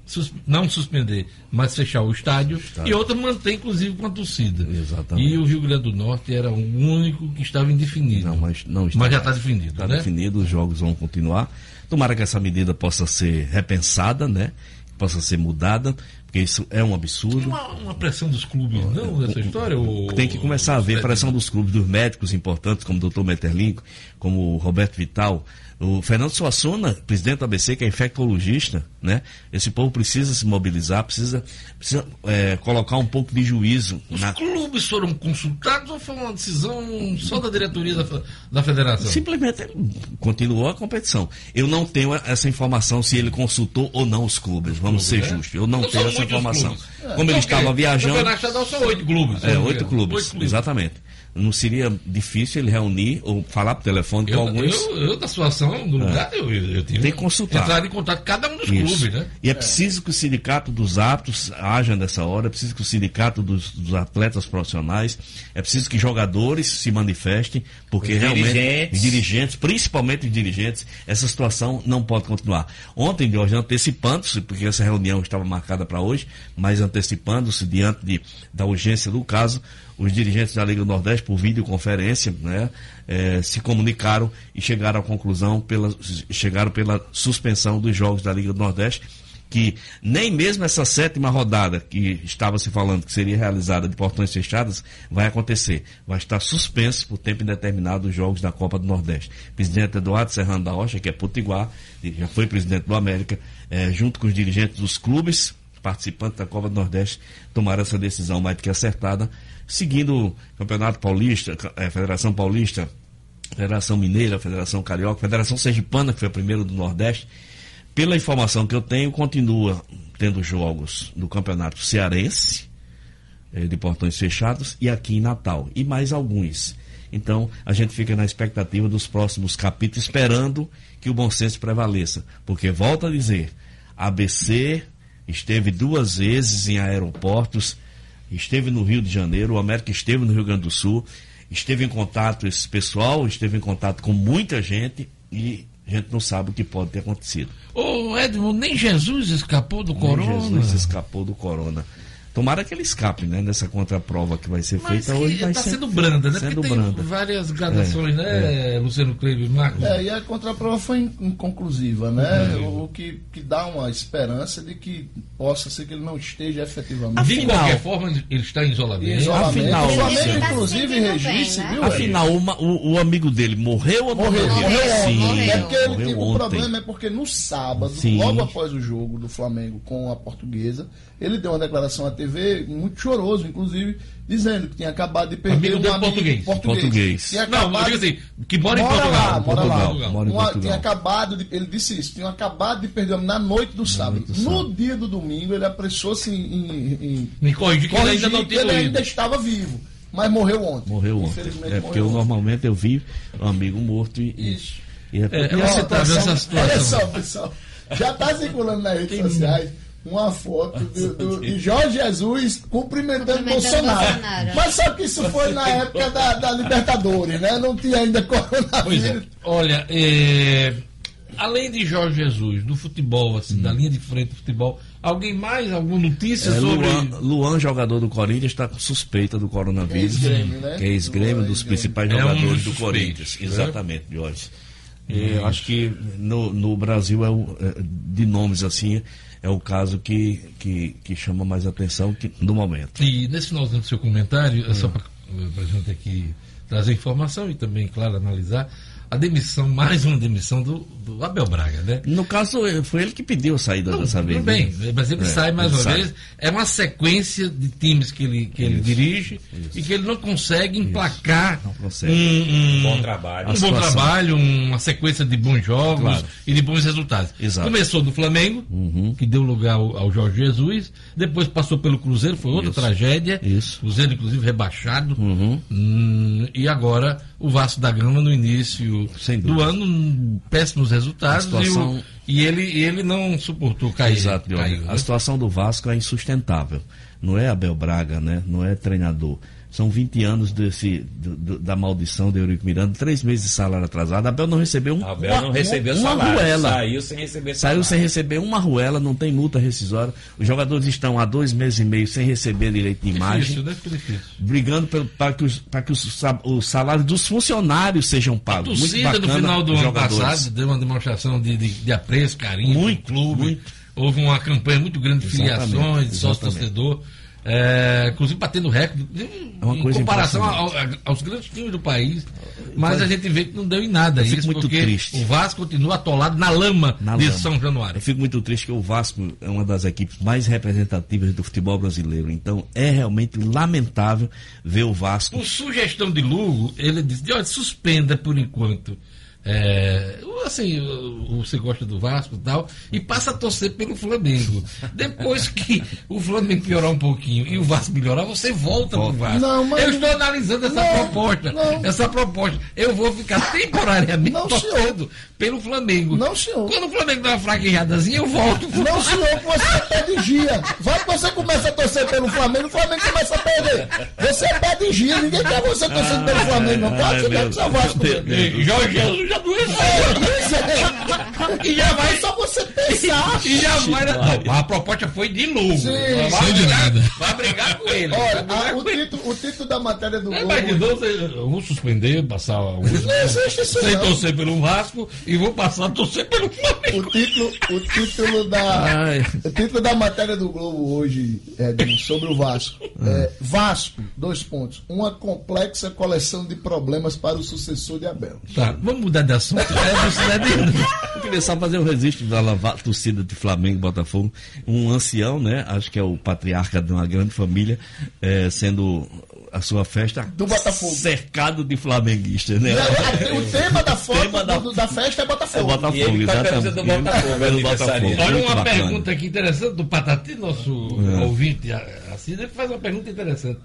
sus não suspender, mas fechar o estádio, estádio, e outras manter, inclusive, com a torcida. Exatamente. E o Rio Grande do Norte era o único que estava indefinido. Não, mas, não está, mas já está definido. Está né? definido, os jogos vão continuar. Tomara que essa medida possa ser repensada, né? Possa ser mudada, porque isso é um absurdo. Tem uma, uma pressão dos clubes, não, nessa história? Ou... Tem que começar a haver pressão dos clubes, dos médicos importantes, como o Dr. Metterlink, como o Roberto Vital, o Fernando Suassuna, presidente do ABC, que é infectologista, né? Esse povo precisa se mobilizar, precisa, precisa é, colocar um pouco de juízo. Os na... clubes foram consultados ou foi uma decisão só da diretoria da, da federação? Simplesmente continuou a competição. Eu não tenho essa informação se ele consultou ou não os clubes, vamos ser é? justos. Eu não, não tenho essa informação. Como ele estava viajando. O estadual são oito clubes. É, clubes, oito clubes, exatamente não seria difícil ele reunir ou falar por telefone eu, com alguns. Eu, eu, da situação do lugar, é. eu, eu tive Tem que consultar. entrar em contato com cada um dos Isso. clubes, né? E é, é, preciso que o sindicato dos aptos haja nessa hora, é preciso que o sindicato dos, dos atletas profissionais, é preciso que jogadores se manifestem, porque os realmente. Dirigentes. dirigentes, principalmente os dirigentes, essa situação não pode continuar. Ontem, Jorge, antecipando-se, porque essa reunião estava marcada para hoje, mas antecipando-se diante de, da urgência do caso, os dirigentes da Liga do Nordeste, por videoconferência, né, é, se comunicaram e chegaram à conclusão, pela, chegaram pela suspensão dos jogos da Liga do Nordeste, que nem mesmo essa sétima rodada que estava se falando que seria realizada de portões fechados vai acontecer. Vai estar suspenso por tempo indeterminado os jogos da Copa do Nordeste. O presidente Eduardo Serrano da Rocha, que é potiguar, já foi presidente do América, é, junto com os dirigentes dos clubes participantes da Copa do Nordeste, tomaram essa decisão mais do que acertada seguindo o Campeonato Paulista, é, Federação Paulista, Federação Mineira, Federação Carioca, Federação Sergipana, que foi a primeira do Nordeste. Pela informação que eu tenho, continua tendo jogos no Campeonato Cearense, é, de portões fechados, e aqui em Natal, e mais alguns. Então, a gente fica na expectativa dos próximos capítulos, esperando que o bom senso prevaleça. Porque, volto a dizer, ABC esteve duas vezes em aeroportos esteve no Rio de Janeiro, o América esteve no Rio Grande do Sul, esteve em contato esse pessoal, esteve em contato com muita gente e a gente não sabe o que pode ter acontecido. Ô Edmo, nem Jesus escapou do nem corona. Jesus escapou do corona. Tomara que ele escape, né? Nessa contraprova que vai ser Mas feita hoje. Vai tá ser, sendo branda, né? Sendo Porque tem branda. várias gradações, né, Luciano Cleide e Marcos? É, e a contraprova foi in- inconclusiva, né? O, o que, que dá uma esperança de que possa ser que ele não esteja efetivamente De Afinal- qualquer forma, ele- está em isolamento. isolamento. afinal, o Flamengo, Ele tá se inclusive, registre, bem, né? viu? Afinal, uma- o, o amigo dele morreu ou não Morreu, morreu? morreu. Sim, morreu. É porque ele, morreu tipo, o problema é porque no sábado, Sim. logo após o jogo do Flamengo com a portuguesa, ele deu uma declaração à TV, muito choroso, inclusive, dizendo que tinha acabado de perder Amigo um amigo português. Português. Tinha Não, eu acabado- digo assim, que mora em Mora Portugal. lá, mora lá. Portugal, mora em Portugal. tinha acabado de, ele disse isso, tinha acabado de perder na noite do sábado. noite do no sábado. dia do domingo, ele apressou-se em, em, em Me corrigir que ele ainda não tinha ele ainda ido. estava vivo, mas morreu ontem. Morreu ontem. Infelizmente, É porque eu ontem. normalmente eu vi um amigo morto e. e- Isso. E, é, É, e tá situação- situação. Olha só, pessoal. Já está circulando nas redes sociais uma foto do, do- de Jorge Jesus cumprimentando, Cumprimentando Bolsonaro. Bolsonaro. Mas só que isso foi na época da, da Libertadores, né? Não tinha ainda coronavírus. é. Olha, é, além de Jorge Jesus, do futebol, assim, da linha de frente do futebol, alguém mais? Alguma notícia É, sobre. Luan, Luan, jogador do Corinthians, está com suspeita do coronavírus. Ex-Grêmio, né? Que é ex-grêmio, dos ex-Grêmio. principais É um jogadores dos do Corinthians. né? Exatamente, Jorge. Eu acho que no, no Brasil, é o, é, de nomes assim, é o caso que, que, que chama mais atenção que, no momento. E nesse finalzinho do seu comentário, é Hum. só para a gente aqui trazer informação e também, claro, analisar a demissão, mais uma demissão do, do Abel Braga, né? No caso, foi ele que pediu a saída dessa vez. Tudo bem, né? mas ele É, sai mais ele uma sai. vez. É uma sequência de times que ele, que ele dirige e que ele não consegue emplacar Não consegue. Um, um- Bom trabalho. um bom trabalho, uma sequência de bons jogos Claro. e de bons resultados. Exato. Começou no Flamengo, Uhum. que deu lugar ao, ao Jorge Jesus, depois passou pelo Cruzeiro, foi outra Isso. tragédia. Isso. Cruzeiro, inclusive, rebaixado. Uhum. Hum, e agora o Vasco da Gama no início do ano, péssimos resultados. Situação- E, o- e ele, ele não suportou cair. Exato, caiu, né? A situação do Vasco é insustentável. Não é Abel Braga, né? Não é treinador. São 20 anos desse, do- do- da maldição de Eurico Miranda, três meses de salário atrasado. Abel não recebeu um, Abel uma, não recebeu uma salário. ruela. Saiu sem receber Saiu salário. sem receber uma ruela, não tem multa rescisória. Os jogadores estão há dois meses e meio sem receber direito de imagem, Difícil, né? Fica difícil. brigando para que, os, para que os, os salários dos funcionários sejam A pagos. Muito torcida no bacana final do ano jogadores. passado deu uma demonstração de, de, de apreço, carinho Muito, clube. muito. Houve uma campanha muito grande de Exatamente, filiações, de sócio exatamente. torcedor. É, inclusive batendo recorde É uma em comparação ao- aos grandes times do país. Mas a gente vê que não deu em nada Eu fico isso, muito porque triste. o Vasco continua atolado na lama Na de lama. São Januário. Eu fico muito triste que o Vasco é uma das equipes mais representativas do futebol brasileiro. Então é realmente lamentável ver o Vasco. Por sugestão de Lugo, ele disse: olha, suspenda por enquanto. É, assim, o- você gosta do Vasco e tal, e passa a torcer pelo Flamengo. Depois que o Flamengo piorar um pouquinho e o Vasco melhorar, você volta pro Vasco. Não, mas- Eu estou analisando essa Não, proposta. não. Essa proposta. Eu vou ficar temporariamente Não, torcendo pelo Flamengo. Não, senhor. Quando o Flamengo dá uma fraquejadazinha, eu volto pro Não, senhor, que você pede gia. Vai que você começa a torcer pelo Flamengo, o Flamengo começa a perder. Você pede gia, ninguém quer você torcendo pelo Flamengo, não. Claro que você quer que seu Vasco perder. Jorge Jesus já doeu. É, E já vai só você pensar. E já vai. Não, a proposta foi de Lugo. Sim. vai, de brigar, nada. vai brigar com ele. Olha, a- o, com ele. título, o título da matéria do É, Globo. novo, eu vou suspender, passar o Não existe isso, sem não. torcer pelo Vasco e vou passar a torcer pelo Flamengo. O título, o título da. Ai. O título da matéria do Globo hoje é sobre o Vasco. É, Vasco, dois pontos. Uma complexa coleção de problemas para o sucessor de Abel. Tá, vamos mudar de assunto. É, não é de- Eu queria só fazer um registro da lava- torcida de Flamengo e Botafogo. Um ancião, né? Acho que é o patriarca de uma grande família, eh, sendo a sua festa Do Botafogo. cercado de flamenguistas, né? A- o tema da foto tema da- do- da festa é É Botafogo. Botafogo, E ele exatamente. do Botafogo, aniversário. Botafogo. Olha Muito uma bacana. pergunta aqui interessante do Patati, nosso ouvinte a- assim, ele faz uma pergunta interessante.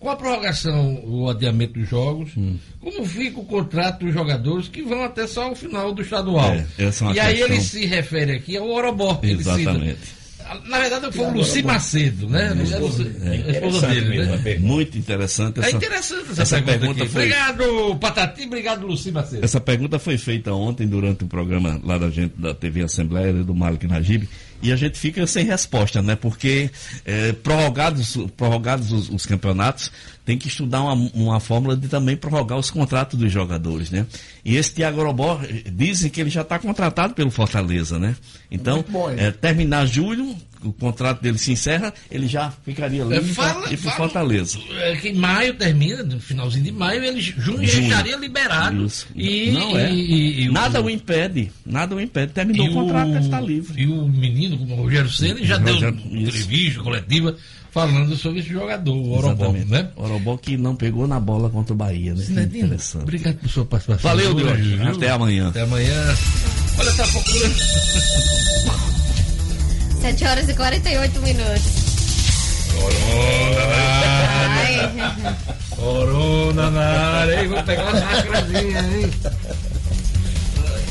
Com a prorrogação, o adiamento dos jogos, Hum. como fica o contrato dos jogadores que vão até só o final do estadual? É, essa é uma e aí questão. ele se refere aqui ao Orobó. Exatamente. Na verdade, foi o Luci Macedo, né? A esposa, a esposa Interessante dele, né? pergunta. Muito interessante É essa, interessante essa, essa pergunta, pergunta aqui. foi- Obrigado, Patati, obrigado, Luci Macedo. Essa pergunta foi feita ontem durante o programa lá da gente da TV Assembleia do Malik Najib e a gente fica sem resposta, né? Porque é, prorrogados, prorrogados os, os, campeonatos, tem que estudar uma, uma fórmula de também prorrogar os contratos dos jogadores, né? E esse Thiago Robó, dizem que ele já está contratado pelo Fortaleza, né? Então, bom, é, terminar julho, o contrato dele se encerra, ele já ficaria livre para ir para Fortaleza. É que em maio termina, no finalzinho de maio, ele junho, junho. estaria liberado. Isso. E, Não é. E, e, nada o, o impede, nada o impede. Terminou o contrato, deve estar livre. E o menino, como o Rogério Senna, já deu entrevista coletiva falando sobre esse jogador, o Orobó, né? Orobó que não pegou na bola contra o Bahia, né? Zinedino, interessante. Obrigado por sua participação. Valeu, hoje, Até amanhã. Até amanhã. Olha, tá procurando. 7 horas e 48 minutos. Corona na área. Corona na área. Vou pegar uma máscarazinha, hein?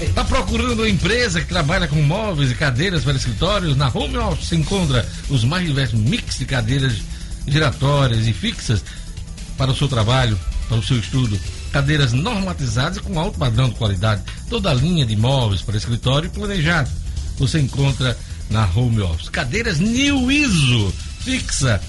Está procurando uma empresa que trabalha com móveis e cadeiras para escritórios? Na Home Office se encontra os mais diversos mix de cadeiras giratórias e fixas para o seu trabalho, para o seu estudo. Cadeiras normatizadas com alto padrão de qualidade. Toda a linha de móveis para escritório planejado. Você encontra na Home Office. Cadeiras New ISO fixa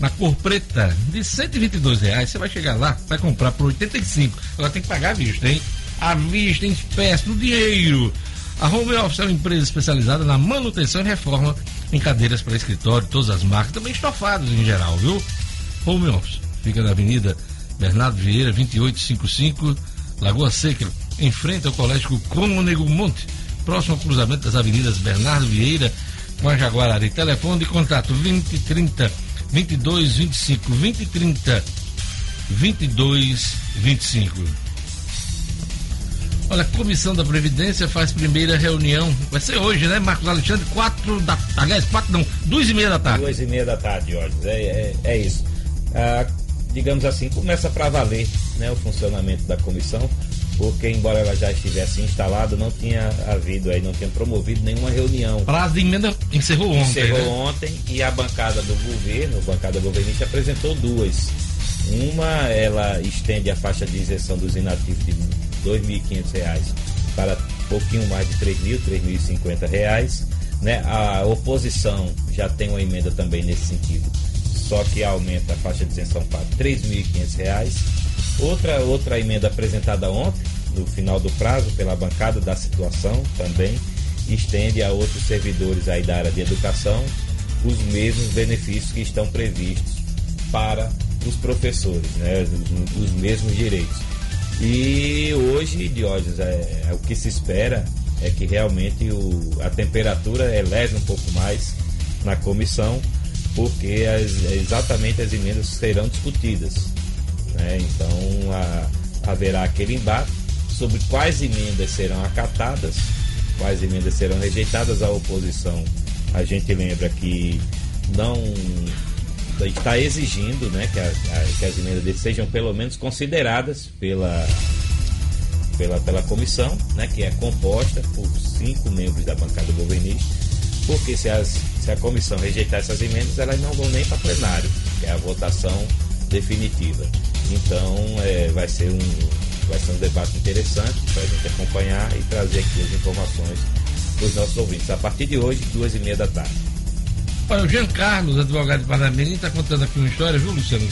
na cor preta de 122 reais. Você vai chegar lá, vai comprar por 85. Agora tem que pagar a vista, hein? à vista, em espécie, no dinheiro. A Home Office é uma empresa especializada na manutenção e reforma em cadeiras para escritório, todas as marcas, também estofados em geral, viu? Home Office fica na Avenida Bernardo Vieira, 2855, Lagoa Seca, em frente ao Colégio Cônego Monte, próximo ao cruzamento das avenidas Bernardo Vieira com a Jaguarari. Telefone de contato 2030 2225 2030 2225. Olha, a Comissão da Previdência faz primeira reunião. Vai ser hoje, né, Marcos Alexandre? Quatro da Aliás, quatro não, duas e meia da tarde. Duas e meia da tarde, Jorge. É, é, é isso. Ah, digamos assim, começa para valer né, o funcionamento da comissão, porque embora ela já estivesse instalada, não tinha havido aí, não tinha promovido nenhuma reunião. Prazo de emenda encerrou ontem. Encerrou né? ontem e a bancada do governo, a bancada governista apresentou duas. Uma, ela estende a faixa de isenção dos inativos de R$ 2.500 para pouquinho mais de R$ 3.000, R$ 3.050. Né? A oposição já tem uma emenda também nesse sentido, só que aumenta a faixa de isenção para R$ 3.500. Outra, outra emenda apresentada ontem, no final do prazo, pela bancada da situação também, estende a outros servidores aí da área de educação os mesmos benefícios que estão previstos para os professores, né? os, os mesmos direitos. E hoje, Diógenes, é, é, o que se espera é que realmente o, a temperatura eleve um pouco mais na comissão, porque as, exatamente as emendas serão discutidas. Né? Então a, haverá aquele embate sobre quais emendas serão acatadas, quais emendas serão rejeitadas. A oposição, a gente lembra que não está exigindo né, que, a, a, que as emendas sejam pelo menos consideradas pela, pela, pela comissão, né, que é composta por cinco membros da bancada governista, porque se, as, se a comissão rejeitar essas emendas, elas não vão nem para plenário, que é a votação definitiva. Então é, vai, ser um, vai ser um debate interessante para a gente acompanhar e trazer aqui as informações para os nossos ouvintes. A partir de hoje, duas e meia da tarde. Olha, o Jean Carlos, advogado de Parnamirim, está contando aqui uma história, viu, Luciano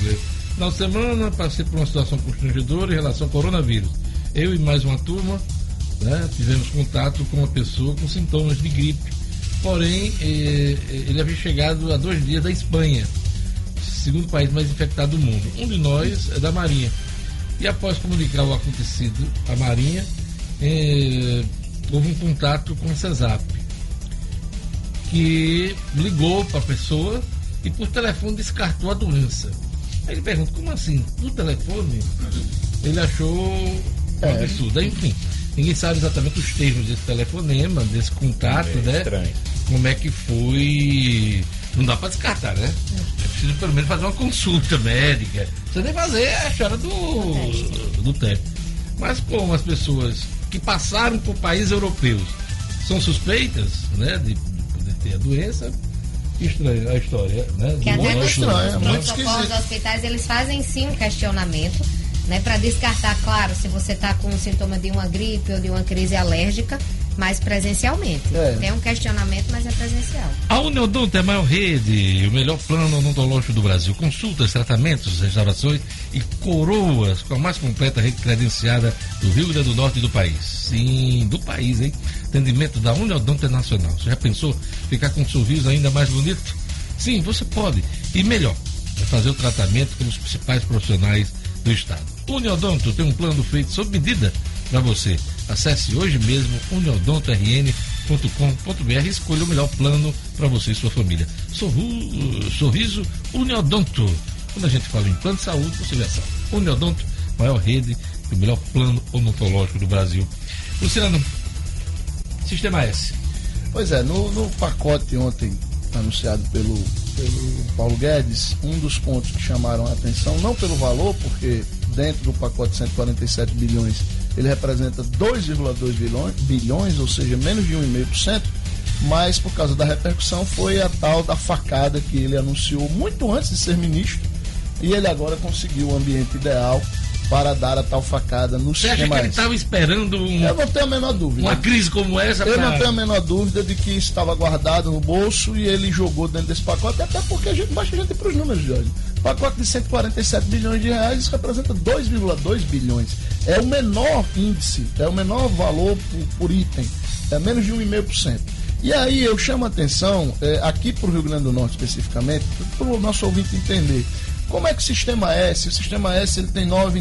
Na semana passei por uma situação constrangedora em relação ao coronavírus. Eu e mais uma turma né, tivemos contato com uma pessoa com sintomas de gripe. Porém, eh, ele havia chegado há dois dias da Espanha, segundo país mais infectado do mundo. Um de nós é da Marinha. E após comunicar o acontecido à Marinha, eh, houve um contato com a CESAP que ligou para a pessoa e por telefone descartou a doença. Aí ele pergunta, como assim? Por telefone? Ele achou um é. absurdo. Enfim, ninguém sabe exatamente os termos desse telefonema, desse contato, é né? Estranho. Como é que foi. Não dá para descartar, né? É preciso pelo menos fazer uma consulta médica. Você nem fazer a história do, do tempo. Mas como as pessoas que passaram por países europeus são suspeitas, né? De ter a doença, estranha a história, né? Que até nos, estranho, nos protocolos hospitais eles fazem sim um questionamento, né? Para descartar, claro, se você está com um sintoma de uma gripe ou de uma crise alérgica, mas presencialmente. É. Tem um questionamento, mas é presencial. A Uniodonto é a maior rede, o melhor plano odontológico do Brasil. Consultas, tratamentos, restaurações e coroas com a mais completa rede credenciada do Rio Grande do Norte e do país. Sim, do país, hein? Atendimento da Uniodonto é nacional. Você já pensou ficar com um sorriso ainda mais bonito? Sim, você pode. E melhor, é fazer o tratamento com os principais profissionais do estado. Uniodonto tem um plano feito sob medida para você. Acesse hoje mesmo uniodontorn.com.br e escolha o melhor plano para você e sua família. Sorru, sorriso Uniodonto. Quando a gente fala em plano de saúde, você já sabe. Uniodonto, maior rede e o melhor plano odontológico do Brasil. Luciano, Sistema S. Pois é, no, no pacote ontem anunciado pelo, pelo Paulo Guedes, um dos pontos que chamaram a atenção, não pelo valor, porque dentro do pacote de 147 bilhões ele representa 2,2 bilhões, bilhões, ou seja, menos de 1,5%, mas por causa da repercussão foi a tal da facada que ele anunciou muito antes de ser ministro e ele agora conseguiu o ambiente ideal para dar a tal facada no Você sistema. Acha que ele estava esperando um, Eu não tenho a menor dúvida. Uma crise como essa? Eu pra... não tenho a menor dúvida de que estava guardado no bolso e ele jogou dentro desse pacote, até porque a gente baixa a gente para os números, Jorge. Pacote de 147 bilhões de reais, isso representa 2,2 bilhões. É o menor índice, é o menor valor por, por item, é menos de 1,5%. E aí eu chamo a atenção, é, aqui para o Rio Grande do Norte especificamente, para o nosso ouvinte entender. Como é que o Sistema S, o Sistema S ele tem nove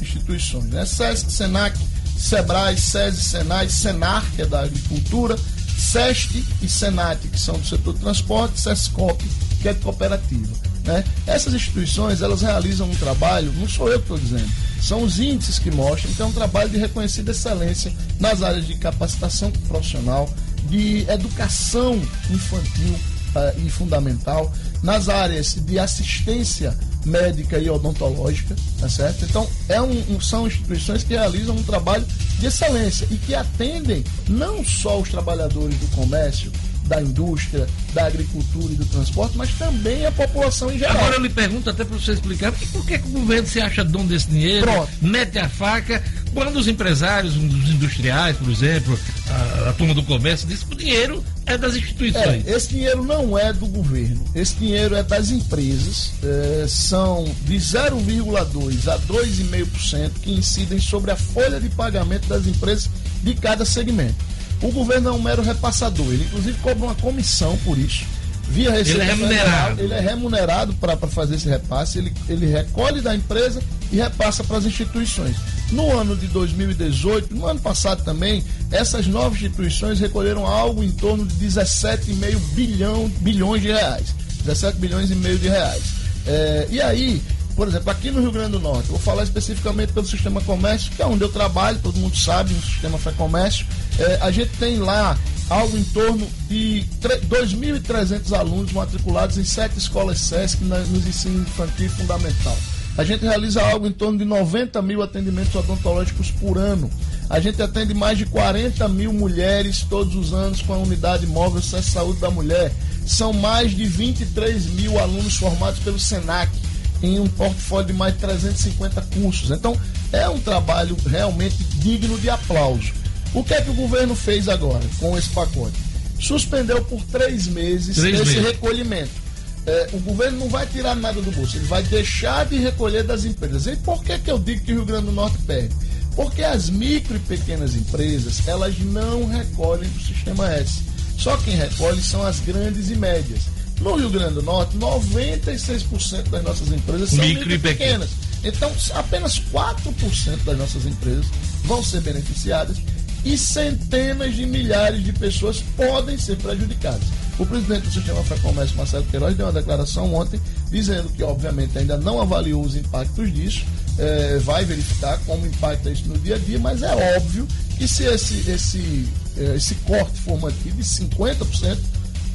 instituições, né? SESC, SENAC, SEBRAE, SESI, SENAI, SENAR, que é da agricultura, SEST e SENAT, que são do setor de transporte, SESCOP, que é de cooperativa. Né? Essas instituições elas realizam um trabalho, não sou eu que estou dizendo, são os índices que mostram que é um trabalho de reconhecida excelência nas áreas de capacitação profissional, de educação infantil uh, e fundamental, nas áreas de assistência médica e odontológica, tá certo? Então, é um, um, são instituições que realizam um trabalho de excelência e que atendem não só os trabalhadores do comércio, da indústria, da agricultura e do transporte, mas também a população em geral. Agora eu lhe pergunto até para você explicar, por que, que, o governo se acha dono desse dinheiro, Pronto. mete a faca, quando os empresários, os industriais, por exemplo, a, a turma do comércio, diz que o dinheiro é das instituições. É, esse dinheiro não é do governo, esse dinheiro é das empresas, é, são de 0,2% a 2,5% que incidem sobre a folha de pagamento das empresas de cada segmento. O governo é um mero repassador, ele inclusive cobra uma comissão por isso. Via Receita ele é remunerado. ele é remunerado para fazer esse repasse, ele, ele recolhe da empresa e repassa para as instituições. No ano de 2018, no ano passado também, essas novas instituições recolheram algo em torno de 17,5 bilhão, bilhões de reais. 17 bilhões e meio de reais. É, e aí, por exemplo, aqui no Rio Grande do Norte, vou falar especificamente pelo sistema comércio, que é onde eu trabalho, todo mundo sabe, no sistema Fé Comércio. É, a gente tem lá algo em torno de 2.300 alunos matriculados em sete escolas SESC nos ensinos infantil fundamental. A gente realiza algo em torno de 90 mil atendimentos odontológicos por ano. A gente atende mais de 40 mil mulheres todos os anos com a unidade móvel SESC Saúde da Mulher. São mais de 23 mil alunos formados pelo SENAC em um portfólio de mais de 350 cursos. Então, é um trabalho realmente digno de aplauso. O que é que o governo fez agora com esse pacote? Suspendeu por três meses três esse meses. recolhimento. É, o governo não vai tirar nada do bolso, ele vai deixar de recolher das empresas. E por que, que eu digo que o Rio Grande do Norte perde? Porque as micro e pequenas empresas, elas não recolhem do Sistema S. Só quem recolhe são as grandes e médias. No Rio Grande do Norte, 96% das nossas empresas são micro e pequenas. Então, apenas 4% das nossas empresas vão ser beneficiadas e centenas de milhares de pessoas podem ser prejudicadas. O presidente do Sistema Comércio, Marcelo Queiroz, deu uma declaração ontem dizendo que, obviamente, ainda não avaliou os impactos disso, é, vai verificar como impacta isso no dia a dia, mas é óbvio que se esse, esse, eh, esse corte for mantido de 50%,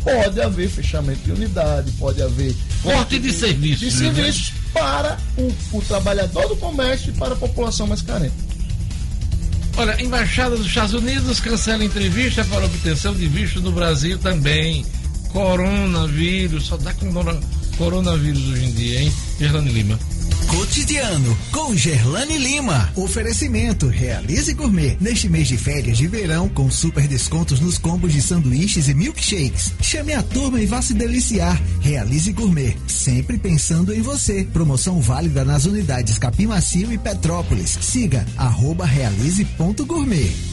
pode haver fechamento de unidade, pode haver corte de, de serviços, de serviços né? para o, o trabalhador do comércio e para a população mais carente. Olha, Embaixada dos Estados Unidos cancela entrevista para obtenção de visto no Brasil também. Coronavírus, só dá com coronavírus hoje em dia, hein? Fernando Lima. Cotidiano, com Gerlane Lima. Oferecimento Realize Gourmet. Neste mês de férias de verão, com super descontos nos combos de sanduíches e milkshakes. Chame a turma e vá se deliciar. Realize Gourmet. Sempre pensando em você. Promoção válida nas unidades Capim Macio e Petrópolis. Siga arroba realize.gourmet.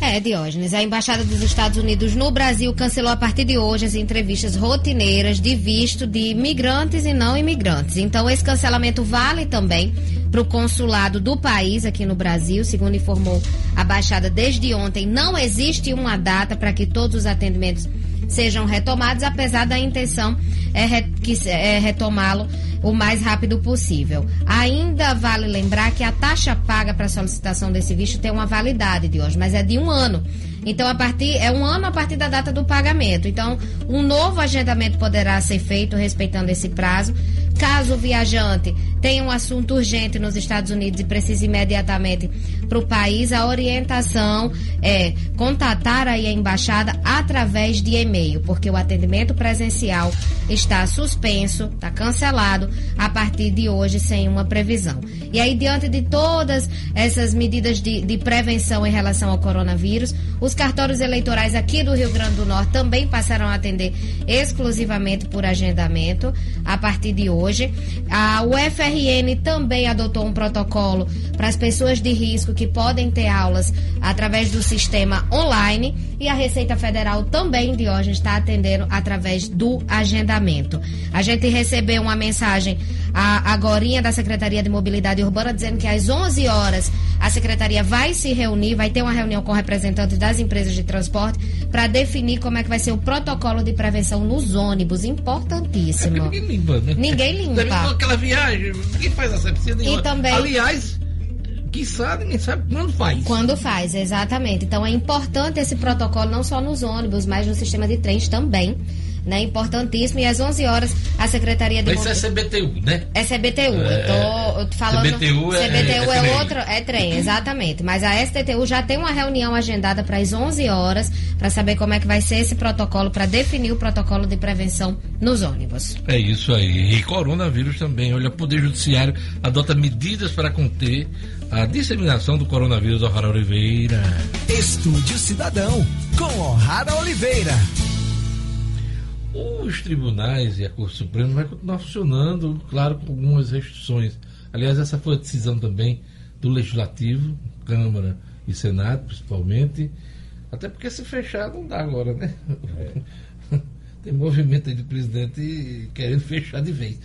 É, Diógenes, a Embaixada dos Estados Unidos no Brasil cancelou a partir de hoje as entrevistas rotineiras de visto de imigrantes e não imigrantes. Então, esse cancelamento vale também para o consulado do país aqui no Brasil, segundo informou a Baixada desde ontem. Não existe uma data para que todos os atendimentos sejam retomados, apesar da intenção é, re, que, é retomá-lo o mais rápido possível. Ainda vale lembrar que a taxa paga para solicitação desse visto tem uma validade de hoje, mas é de um ano. Então, a partir é um ano a partir da data do pagamento. Então, um novo agendamento poderá ser feito respeitando esse prazo. Caso o viajante tenha um assunto urgente nos Estados Unidos e precise imediatamente para o país, a orientação é contatar a embaixada através de e-mail, porque o atendimento presencial está suspenso, está cancelado a partir de hoje sem uma previsão. E aí, diante de todas essas medidas de, de prevenção em relação ao coronavírus, os cartórios eleitorais aqui do Rio Grande do Norte também passaram a atender exclusivamente por agendamento a partir de hoje. A UFRN também adotou um protocolo para as pessoas de risco que podem ter aulas através do sistema online e a Receita Federal também, de hoje está atendendo através do agendamento. A gente recebeu uma mensagem a da Secretaria de Mobilidade Urbana dizendo que às 11 horas a Secretaria vai se reunir, vai ter uma reunião com representantes das empresas de transporte para definir como é que vai ser o protocolo de prevenção nos ônibus. Importantíssimo. É ninguém limpa, né? Ninguém limpa. Aquela viagem, ninguém faz asepsia nenhuma. E também... Aliás, que sabe, ninguém sabe quando faz. Quando faz, exatamente. Então é importante esse protocolo não só nos ônibus, mas no sistema de trens também. Né, importantíssimo. E às 11 horas, a Secretaria de. Isso é CBTU, né? É CBTU. É, eu tô, eu tô falando. CBTU é, CBTU é, é, é outro. É trem, exatamente. Mas a STTU já tem uma reunião agendada para as 11 horas, para saber como é que vai ser esse protocolo, para definir o protocolo de prevenção nos ônibus. É isso aí. E coronavírus também. Olha, o Poder Judiciário adota medidas para conter a disseminação do coronavírus O'Hara Oliveira. Estúdio Cidadão, com O'Hara Oliveira. Os tribunais e a Corte Suprema vai continuar funcionando, claro, com algumas restrições. Aliás, essa foi a decisão também do Legislativo, Câmara e Senado, principalmente. Até porque se fechar não dá agora, né? É. Tem movimento aí do presidente querendo fechar de vez.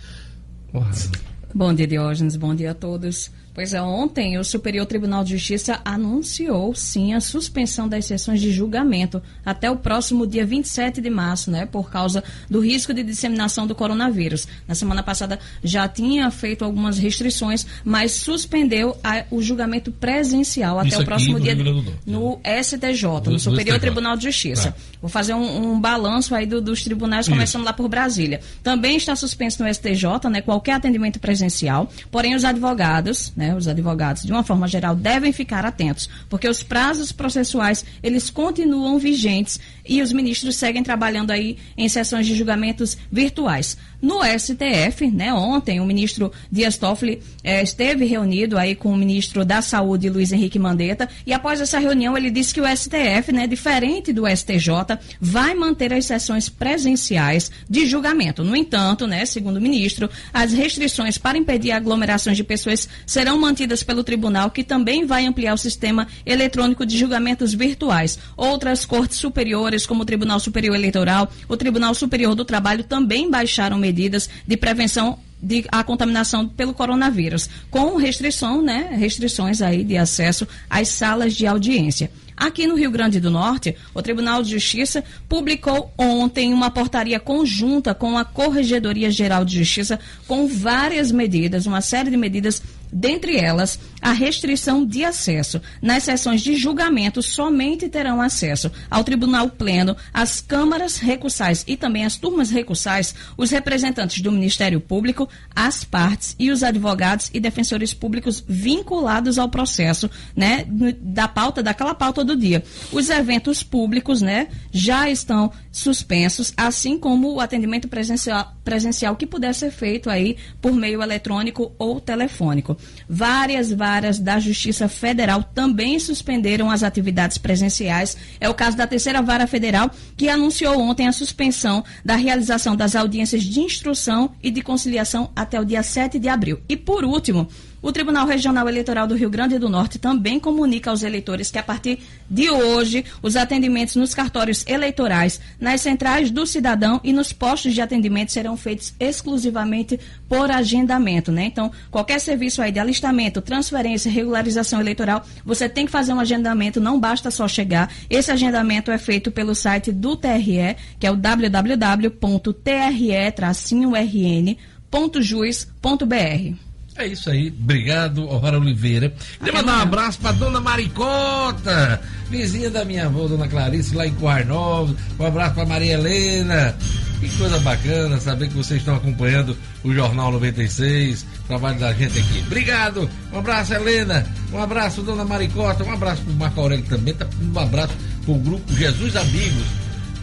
Bom dia, Diógenes. Bom dia a todos. Pois é, ontem o Superior Tribunal de Justiça anunciou sim a suspensão das sessões de julgamento até o próximo dia 27 de março, né, por causa do risco de disseminação do coronavírus. Na semana passada já tinha feito algumas restrições, mas suspendeu a, o julgamento presencial até Isso o próximo dia no, no STJ, do, no Superior Tribunal de Justiça. Tá. Vou fazer um, um balanço aí do, dos tribunais, começando Isso. lá por Brasília. Também está suspenso no STJ, né, qualquer atendimento presencial, porém os advogados, né, né, os advogados, de uma forma geral, devem ficar atentos, porque os prazos processuais, eles continuam vigentes e os ministros seguem trabalhando aí em sessões de julgamentos virtuais. No STF, né, ontem, o ministro Dias Toffoli eh, esteve reunido aí com o ministro da Saúde, Luiz Henrique Mandetta, e após essa reunião ele disse que o STF, né, diferente do STJ, vai manter as sessões presenciais de julgamento. No entanto, né, segundo o ministro, as restrições para impedir aglomerações de pessoas serão mantidas pelo tribunal, que também vai ampliar o sistema eletrônico de julgamentos virtuais. Outras cortes superiores, como o Tribunal Superior Eleitoral, o Tribunal Superior do Trabalho, também baixaram medidas de prevenção de a contaminação pelo coronavírus, com restrição, né, restrições aí de acesso às salas de audiência. Aqui no Rio Grande do Norte, o Tribunal de Justiça publicou ontem uma portaria conjunta com a Corregedoria Geral de Justiça com várias medidas, uma série de medidas Dentre elas, a restrição de acesso. Nas sessões de julgamento, somente terão acesso ao Tribunal Pleno, as câmaras recursais e também as turmas recursais, os representantes do Ministério Público, as partes e os advogados e defensores públicos vinculados ao processo, né, da pauta, daquela pauta do dia. Os eventos públicos, né, já estão suspensos, assim como o atendimento presencial presencial que puder ser feito aí por meio eletrônico ou telefônico. Várias varas da Justiça Federal também suspenderam as atividades presenciais. É o caso da terceira vara federal que anunciou ontem a suspensão da realização das audiências de instrução e de conciliação até o dia 7 de abril. E por último, o Tribunal Regional Eleitoral do Rio Grande do Norte também comunica aos eleitores que a partir de hoje os atendimentos nos cartórios eleitorais, nas centrais do cidadão e nos postos de atendimento serão feitos exclusivamente por agendamento, né? Então, qualquer serviço aí de alistamento, transferência, regularização eleitoral, você tem que fazer um agendamento, não basta só chegar. Esse agendamento é feito pelo site do TRE, que é o www.tre-rn.juiz.br. É isso aí, obrigado, Ovara Oliveira. Queria mandar um abraço pra dona Maricota, vizinha da minha avó, dona Clarice, lá em Coarnovo. Um abraço pra Maria Helena. Que coisa bacana saber que vocês estão acompanhando o Jornal 96, trabalho da gente aqui. Obrigado, um abraço, Helena. Um abraço, dona Maricota. Um abraço pro Marco Aurélio também. Tá um abraço pro grupo Jesus Amigos,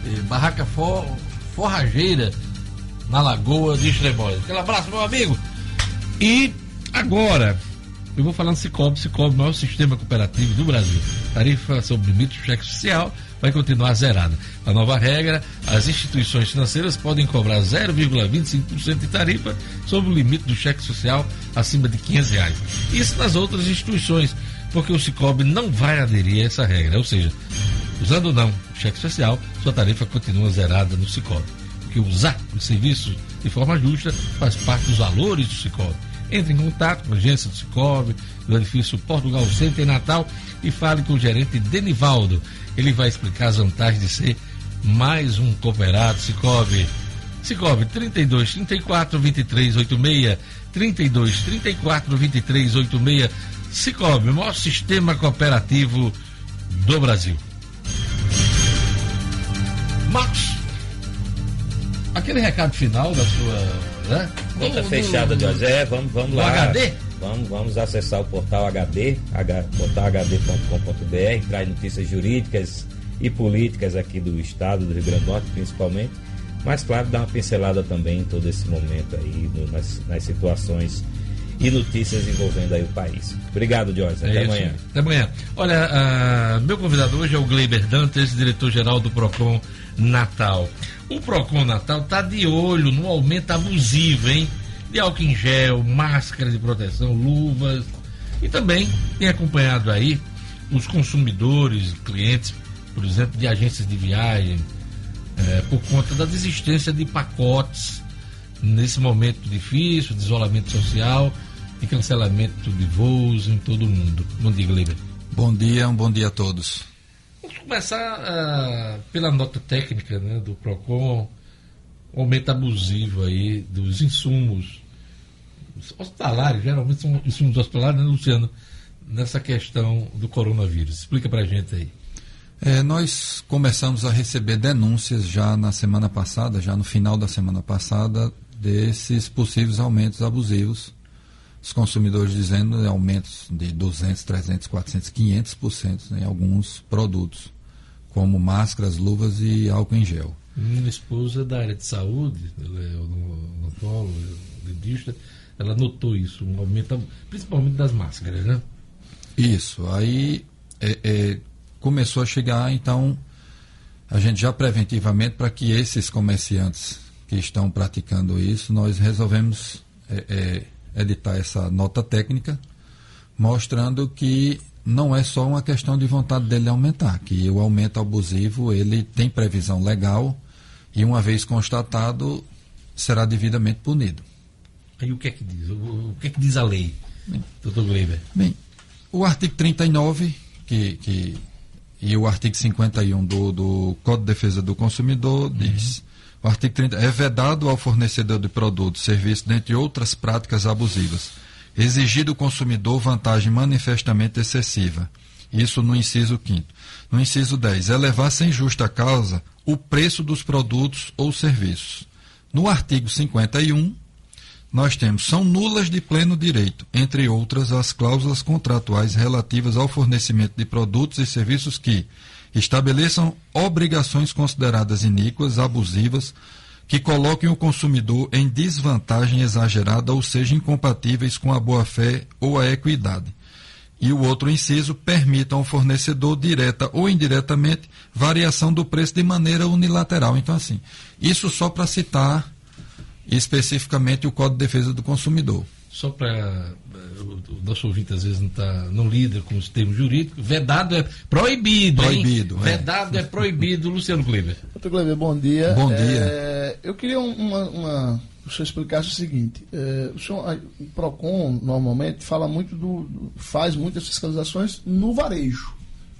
eh, Barraca For, Forrageira, na Lagoa de Extremóis. Aquele abraço, meu amigo. E Agora, eu vou falar no Cicobi. Cicobi, o maior sistema cooperativo do Brasil. Tarifa sobre limite do cheque social vai continuar zerada. A nova regra, as instituições financeiras podem cobrar 0,25% de tarifa sobre o limite do cheque social acima de 500 reais. Isso nas outras instituições, porque o Cicobi não vai aderir a essa regra. Ou seja, usando ou não o cheque social, sua tarifa continua zerada no Cicobi. Porque usar os serviços de forma justa faz parte dos valores do Cicobi. Entre em contato com a agência do Cicobi, do edifício Portugal Center em Natal e fale com o gerente Denivaldo. Ele vai explicar as vantagens de ser mais um cooperado Cicobi. Cicobi 32 34 23 86 32 34 23 86 Cicobi, o maior sistema cooperativo do Brasil. Marcos, aquele recado final da sua né? Conta do, fechada do, de é, vamos, vamos lá. HD? Vamos, vamos acessar o portal HD, portalhd.com.br, traz notícias jurídicas e políticas aqui do estado, do Rio Grande do Norte, principalmente. Mas, claro, dá uma pincelada também em todo esse momento aí, no, nas, nas situações e notícias envolvendo aí o país. Obrigado, Jorge. Até é amanhã. Até amanhã. Olha, uh, meu convidado hoje é o Gleiber Dantes, diretor-geral do PROCON Natal. O Procon Natal está de olho no aumento abusivo, hein? De álcool em gel, máscara de proteção, luvas. E também tem acompanhado aí os consumidores, clientes, por exemplo, de agências de viagem, é, por conta da desistência de pacotes nesse momento difícil, de isolamento social, de cancelamento de voos em todo o mundo. Bom dia, Gleiber. Bom dia, um bom dia a todos. Vamos começar uh, pela nota técnica né, do PROCON, o aumento abusivo aí dos insumos hospitalares, geralmente são insumos hospitalares, né, Luciano? Nessa questão do coronavírus. Explica pra gente aí. É, nós começamos a receber denúncias já na semana passada, já no final da semana passada, desses possíveis aumentos abusivos os consumidores dizendo né, aumentos de 200, 300, 400, 500% em alguns produtos, como máscaras, luvas e álcool em gel. Minha esposa é da área de saúde, ela é odontóloga, dentista, ela notou isso, um aumento, principalmente das máscaras, né? Isso, aí é, é, começou a chegar, então, a gente já preventivamente, para que esses comerciantes que estão praticando isso, nós resolvemos é, é editar essa nota técnica, mostrando que não é só uma questão de vontade dele aumentar, que o aumento abusivo ele tem previsão legal e uma vez constatado será devidamente punido. Aí o que é que diz? O, que é que diz a lei, bem, doutor Gleiber? Bem, o artigo 39 que, que, e o artigo 51 do, do Código de Defesa do Consumidor uhum. diz o artigo 30 é vedado ao fornecedor de produtos, serviços, dentre outras práticas abusivas, exigir do consumidor vantagem manifestamente excessiva. Isso no inciso 5 No inciso 10, elevar sem justa causa o preço dos produtos ou serviços. No artigo 51, nós temos são nulas de pleno direito, entre outras as cláusulas contratuais relativas ao fornecimento de produtos e serviços que estabeleçam obrigações consideradas iníquas, abusivas, que coloquem o consumidor em desvantagem exagerada, ou seja, incompatíveis com a boa-fé ou a equidade. E o outro inciso, permitam ao fornecedor, direta ou indiretamente, variação do preço de maneira unilateral. Então, assim, isso só para citar especificamente o Código de Defesa do Consumidor. Só para eh, o nosso ouvinte às vezes não, tá, não lida com os termos jurídicos, vedado é proibido. Proibido. É. Vedado é proibido, Luciano Kleber. Doutor Kleber, bom dia. Bom dia. É, eu queria uma, uma, o senhor explicasse o seguinte: é, o, senhor, o PROCON normalmente fala muito do. faz muitas fiscalizações no varejo.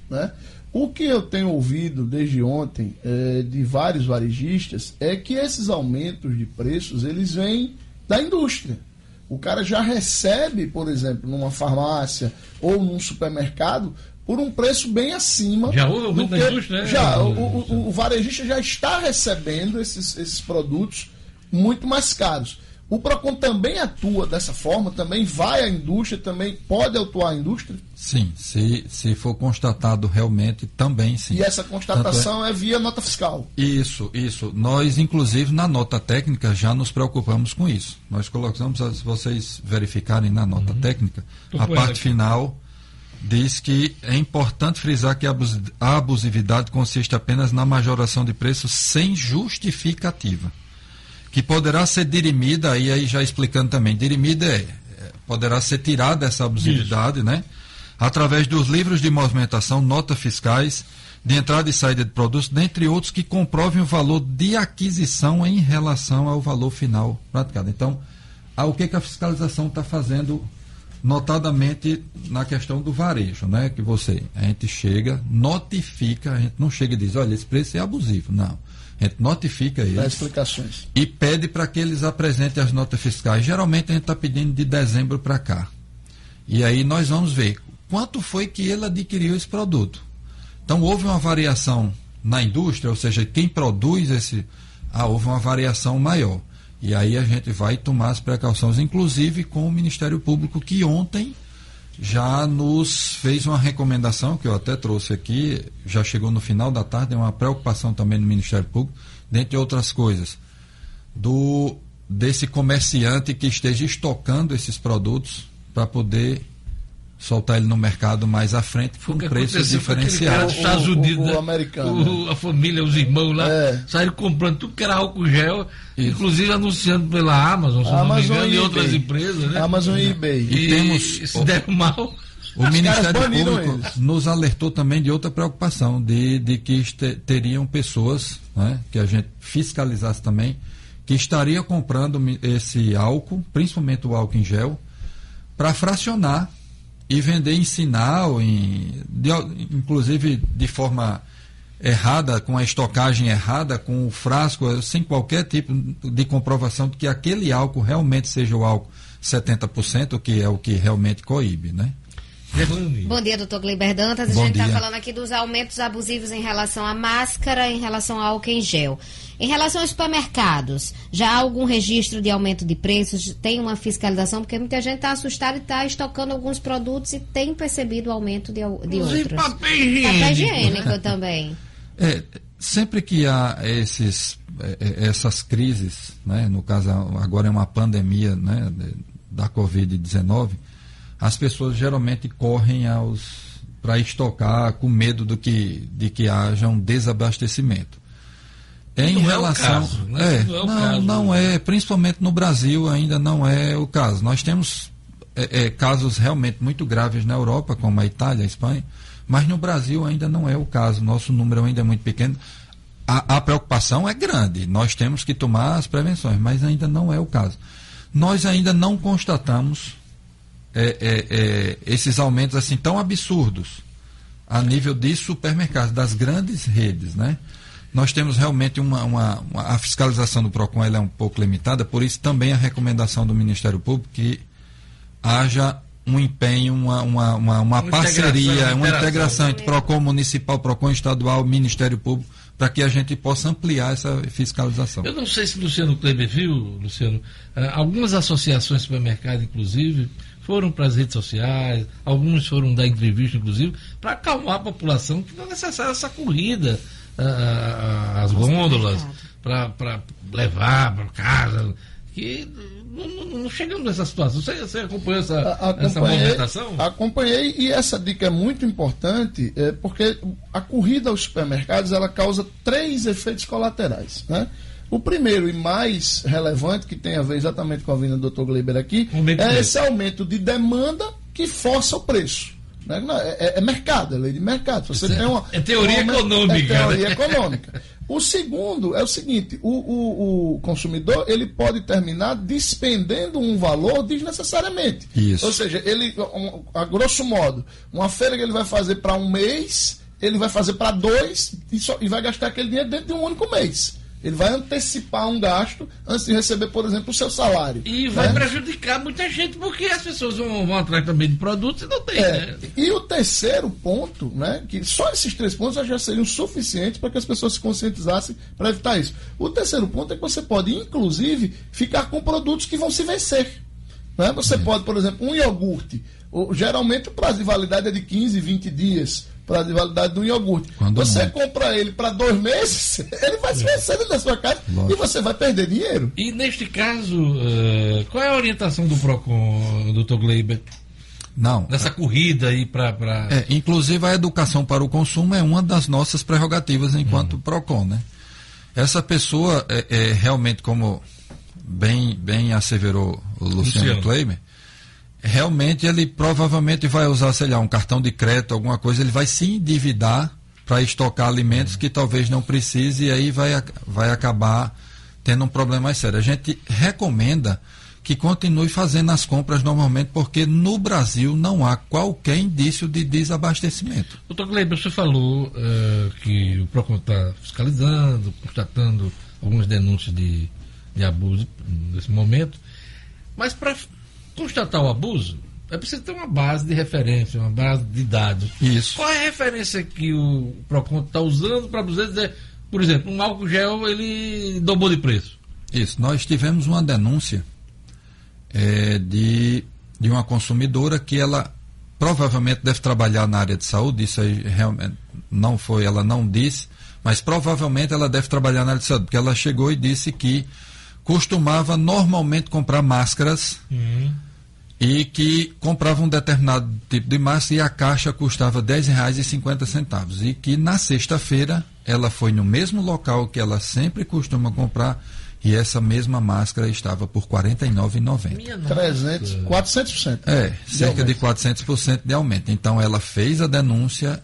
Né? O que eu tenho ouvido desde ontem é, de vários varejistas é que esses aumentos de preços eles vêm da indústria. O cara já recebe, por exemplo, numa farmácia ou num supermercado por um preço bem acima. Já houve aumento da indústria? Né? Já, o, o, o, varejista já está recebendo esses, esses produtos muito mais caros. O PROCON também atua dessa forma, também vai à indústria, também pode atuar a indústria? Sim, se, se for constatado realmente, também sim. E essa constatação é... é... via nota fiscal? Isso, isso. Nós, inclusive, na nota técnica, já nos preocupamos com isso. Nós colocamos, se vocês verificarem na nota uhum. técnica, Tô a parte aqui. final diz que é importante frisar que a abusividade consiste apenas na majoração de preços sem justificativa que poderá ser dirimida, e aí já explicando também, dirimida é, é poderá ser tirada essa abusividade, Isso. né? Através dos livros de movimentação, notas fiscais, de entrada e saída de produtos, dentre outros que comprovem o valor de aquisição em relação ao valor final praticado. Então, o que, que a fiscalização está fazendo, notadamente na questão do varejo, né? Que você, a gente chega, notifica, a gente não chega e diz, olha, esse preço é abusivo. Não. A gente notifica eles. Dá explicações. E pede para que eles apresentem as notas fiscais. Geralmente a gente está pedindo de dezembro para cá. E aí nós vamos ver quanto foi que ele adquiriu esse produto. Então houve uma variação na indústria, ou seja, quem produz esse. Ah, houve uma variação maior. E aí a gente vai tomar as precauções, inclusive com o Ministério Público, que ontem já nos fez uma recomendação, que eu até trouxe aqui, já chegou no final da tarde, é uma preocupação também no Ministério Público, dentre outras coisas, do desse comerciante que esteja estocando esses produtos para poder soltar ele no mercado mais à frente com preços diferenciados. Dos Estados Unidos, o, o, o americano. O, a família, os irmãos lá, é. saíram comprando tudo que era álcool gel, Isso. inclusive anunciando pela Amazon, se Amazon não me engano, e, e outras empresas, né? Amazon e eBay. E, e temos, se der mal. O Ministério Público nos alertou também de outra preocupação, de, de que teriam pessoas, né, que a gente fiscalizasse também, que estaria comprando esse álcool, principalmente o álcool em gel, para fracionar e vender em sinal, em, de, inclusive de forma errada, com a estocagem errada, com o frasco, sem qualquer tipo de comprovação de que aquele álcool realmente seja o álcool 70%, que é o que realmente coíbe, né? Bom dia, doutor Gleiber Dantas. A gente está falando aqui dos aumentos abusivos em relação à máscara, em relação ao álcool em gel. Em relação aos supermercados, já há algum registro de aumento de preços? Tem uma fiscalização? Porque muita gente está assustada e está estocando alguns produtos e tem percebido o aumento de, de outros. Papel higiênico, papel higiênico também. É, sempre que há esses, é, é, essas crises, né, no caso agora é uma pandemia né, da Covid-19, as pessoas geralmente correm aos para estocar com medo do que, de que haja um desabastecimento. Em não relação. É caso, né? é, não, é, não, caso, não né? é, principalmente no Brasil ainda não é o caso. Nós temos é, é, casos realmente muito graves na Europa, como a Itália, a Espanha, mas no Brasil ainda não é o caso. Nosso número ainda é muito pequeno. A, a preocupação é grande, nós temos que tomar as prevenções, mas ainda não é o caso. Nós ainda não constatamos é, é, é esses aumentos assim tão absurdos a nível de supermercados, das grandes redes, né? Nós temos realmente uma, uma, uma, a fiscalização do PROCON ela é um pouco limitada, por isso também a recomendação do Ministério Público que haja um empenho, uma, uma, uma, uma parceria, uma integração entre PROCON municipal, PROCON estadual, Ministério Público, para que a gente possa ampliar essa fiscalização. Eu não sei se Luciano Kleber viu, Luciano, uh, algumas associações de supermercado, inclusive, foram para as redes sociais, alguns foram dar entrevista, inclusive, para acalmar a população que não é necessária essa corrida as gôndolas para levar para casa. Que não, não, não, chegamos nessa situação. Você, você acompanhou essa, essa movimentação? Acompanhei e essa dica é muito importante, é, porque a corrida aos supermercados ela causa três efeitos colaterais. Né? O primeiro e mais relevante, que tem a ver exatamente com a vinda do Dr. Gleiber aqui, é esse aumento de demanda que força o preço. Né? É, é, é, mercado, é lei de mercado. Você é, tem uma, é teoria uma, econômica. É teoria né? econômica. O segundo é o seguinte: o, o, o, consumidor ele pode terminar despendendo um valor desnecessariamente. Isso. Ou seja, ele, a grosso modo, uma feira que ele vai fazer para um mês, ele vai fazer para dois e, só, e vai gastar aquele dinheiro dentro de um único mês. Ele vai antecipar um gasto antes de receber, por exemplo, o seu salário. E vai né? prejudicar muita gente, porque as pessoas vão, vão atrás também de produtos e não tem. É, né? E o terceiro ponto, né, que só esses três pontos já seriam suficientes para que as pessoas se conscientizassem para evitar isso. O terceiro ponto é que você pode, inclusive, ficar com produtos que vão se vencer. Né? Você pode, por exemplo, um iogurte. Geralmente o prazo de validade é de 15, 20 dias prazo de validade do iogurte. Quando você muito. compra ele para dois meses, ele vai se vencendo na sua casa Lógico. e você vai perder dinheiro. E neste caso, uh, qual é a orientação do PROCON, doutor Gleiber? Não. Nessa corrida aí para. Pra... É, inclusive a educação para o consumo é uma das nossas prerrogativas enquanto hum. PROCON, né? Essa pessoa é, é, realmente, como bem, bem asseverou o Luciano, Luciano. Kleiber, realmente ele provavelmente vai usar, sei lá, um cartão de crédito, alguma coisa, ele vai se endividar para estocar alimentos que talvez não precise e aí vai, vai acabar tendo um problema mais sério. A gente recomenda que continue fazendo as compras normalmente, porque no Brasil não há qualquer indício de desabastecimento. Doutor Gleiber, você falou uh, que o PROCON está fiscalizando, constatando algumas denúncias de, de abuso nesse momento, mas para constatar o abuso, é preciso ter uma base de referência, uma base de dados. Isso. Qual é a referência que o PROCON está usando para dizer, por exemplo, um álcool gel ele dobrou de preço? Isso. Nós tivemos uma denúncia é, de, de uma consumidora que ela provavelmente deve trabalhar na área de saúde, isso aí realmente não foi, ela não disse, mas provavelmente ela deve trabalhar na área de saúde, porque ela chegou e disse que costumava normalmente comprar máscaras uhum. e que comprava um determinado tipo de máscara e a caixa custava R$ 10,50 e que na sexta-feira ela foi no mesmo local que ela sempre costuma comprar e essa mesma máscara estava por R$ 49,90. 300, 400%. É, cerca de, de 400% de aumento. Então ela fez a denúncia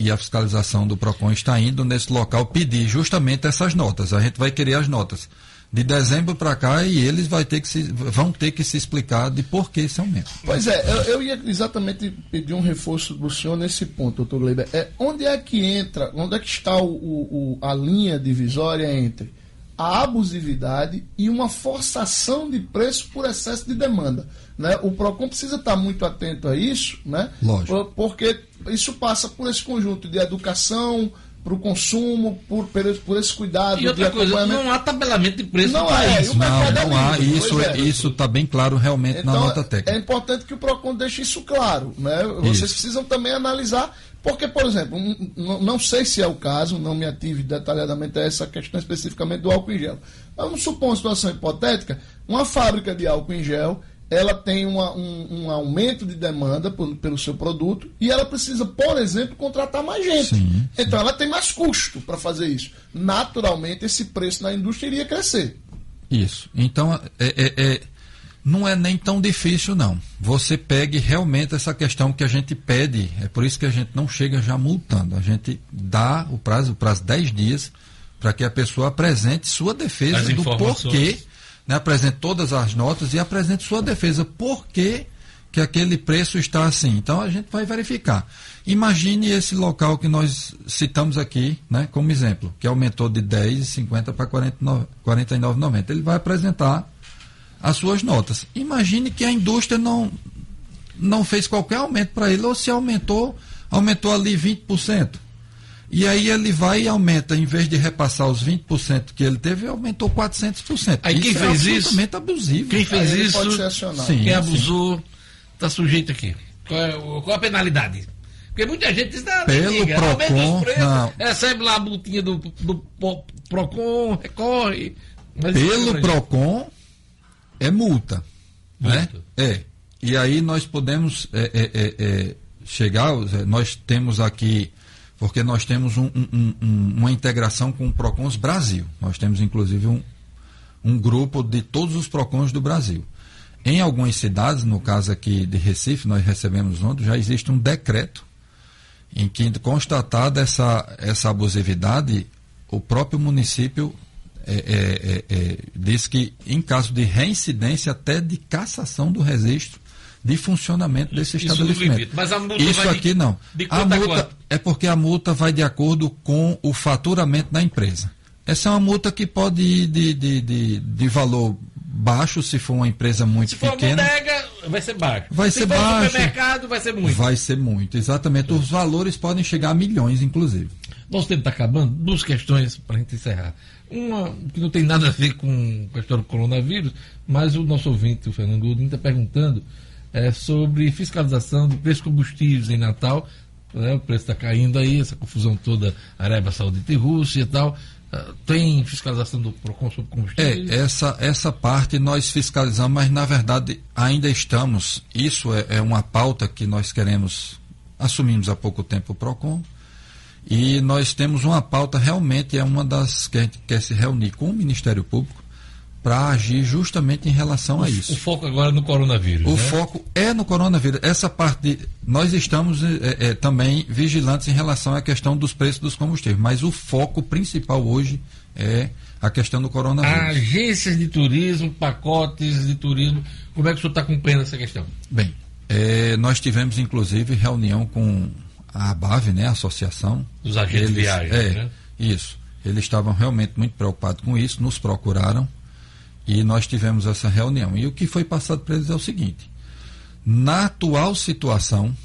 e a fiscalização do PROCON está indo nesse local pedir justamente essas notas. A gente vai querer as notas de dezembro para cá e eles vai ter que se, vão ter que se explicar de por que esse aumento. Pois é, eu, eu ia exatamente pedir um reforço do senhor nesse ponto, doutor Gleiber. É, onde é que entra, onde é que está o, o, a linha divisória entre a abusividade e uma forçação de preço por excesso de demanda? Né? O PROCON precisa estar muito atento a isso, né? Lógico. porque isso passa por esse conjunto de educação, para o consumo, por, por esse cuidado. E outra coisa, não há tabelamento de preço não é, isso. Não, é não há. Isso é, isso está bem claro realmente então, na nota técnica. É importante que o PROCON deixe isso claro. Né? Vocês isso. precisam também analisar, porque, por exemplo, não sei se é o caso, não me ative detalhadamente a essa questão especificamente do álcool em gel. Mas vamos supor uma situação hipotética, uma fábrica de álcool em gel ela tem uma, um, um, aumento de demanda por, pelo seu produto e ela precisa, por exemplo, contratar mais gente. Sim, então sim. ela tem mais custo para fazer isso. Naturalmente, esse preço na indústria iria crescer. Isso. Então, é, é, é, não é nem tão difícil, não. Você pegue realmente essa questão que a gente pede, é por isso que a gente não chega já multando. A gente dá o prazo, o prazo 10 dias, para que a pessoa apresente sua defesa do porquê né, apresente todas as notas e apresente sua defesa. Por que, que aquele preço está assim? Então a gente vai verificar. Imagine esse local que nós citamos aqui, né, como exemplo, que aumentou de 10,50 para 49,90. Ele vai apresentar as suas notas. Imagine que a indústria não, não fez qualquer aumento para ele, ou se aumentou, aumentou ali 20%. E aí ele vai e aumenta, em vez de repassar os 20% que ele teve, aumentou 400%. Aí quem isso fez é isso? abusivo. Quem fez isso, sim, quem abusou, está sujeito aqui. Qual é, qual é a penalidade? Porque muita gente diz, não, Pelo liga, Procon, preços, não. recebe lá a multinha do, do Po- Procon, recorre. Mas Pelo isso- PROCON é multa. Né? É. E aí nós podemos é, é, é, é, chegar, nós temos aqui, porque nós temos um- um- um- uma integração com o PROCONs Brasil. Nós temos inclusive um, grupo de todos os PROCONs do Brasil. Em algumas cidades, no caso aqui de Recife, nós recebemos ontem, já existe um decreto em que, constatada essa, essa abusividade, o próprio município é, é, é, é, diz que, em caso de reincidência, até de cassação do registro de funcionamento desse Isso estabelecimento. limite. Mas a multa Isso vai de- aqui não. de a a multa quanto? é porque a multa vai de acordo com o faturamento da empresa. Essa é uma multa que pode ir de, de, de, de valor baixo, se for uma empresa muito Se for pequena. bodega, vai ser baixo. Vai Se ser for baixo. supermercado, vai ser muito. Vai ser muito, exatamente. Os valores podem chegar a milhões, inclusive. Nosso tempo está acabando. Duas questões para a gente encerrar. Uma que não tem nada a ver com a história do coronavírus, mas o nosso ouvinte, o Fernando Godinho, está perguntando é, sobre fiscalização do preço de combustíveis em Natal. né, o preço está caindo aí, essa confusão toda, Arábia Saudita e Rússia e tal. Ah, tem fiscalização do PROCON sobre combustíveis? É, essa, essa parte nós fiscalizamos, mas na verdade ainda estamos. Isso é, é uma pauta que nós queremos, assumimos há pouco tempo o PROCON. E nós temos uma pauta, realmente é uma das que a gente quer se reunir com o Ministério Público para agir justamente em relação a isso. O foco agora é no coronavírus. O né? foco é no coronavírus. Essa parte, de- nós estamos é, é, também vigilantes em relação à questão dos preços dos combustíveis, mas o foco principal hoje é a questão do coronavírus. Agências de turismo, pacotes de turismo, como é que o senhor está acompanhando essa questão? Bem, é, nós tivemos inclusive reunião com a ABAV, né, a associação. Dos agentes de viagem, É, né? isso. Eles estavam realmente muito preocupados com isso, nos procuraram e nós tivemos essa reunião. E o que foi passado para eles é o seguinte: na atual situação,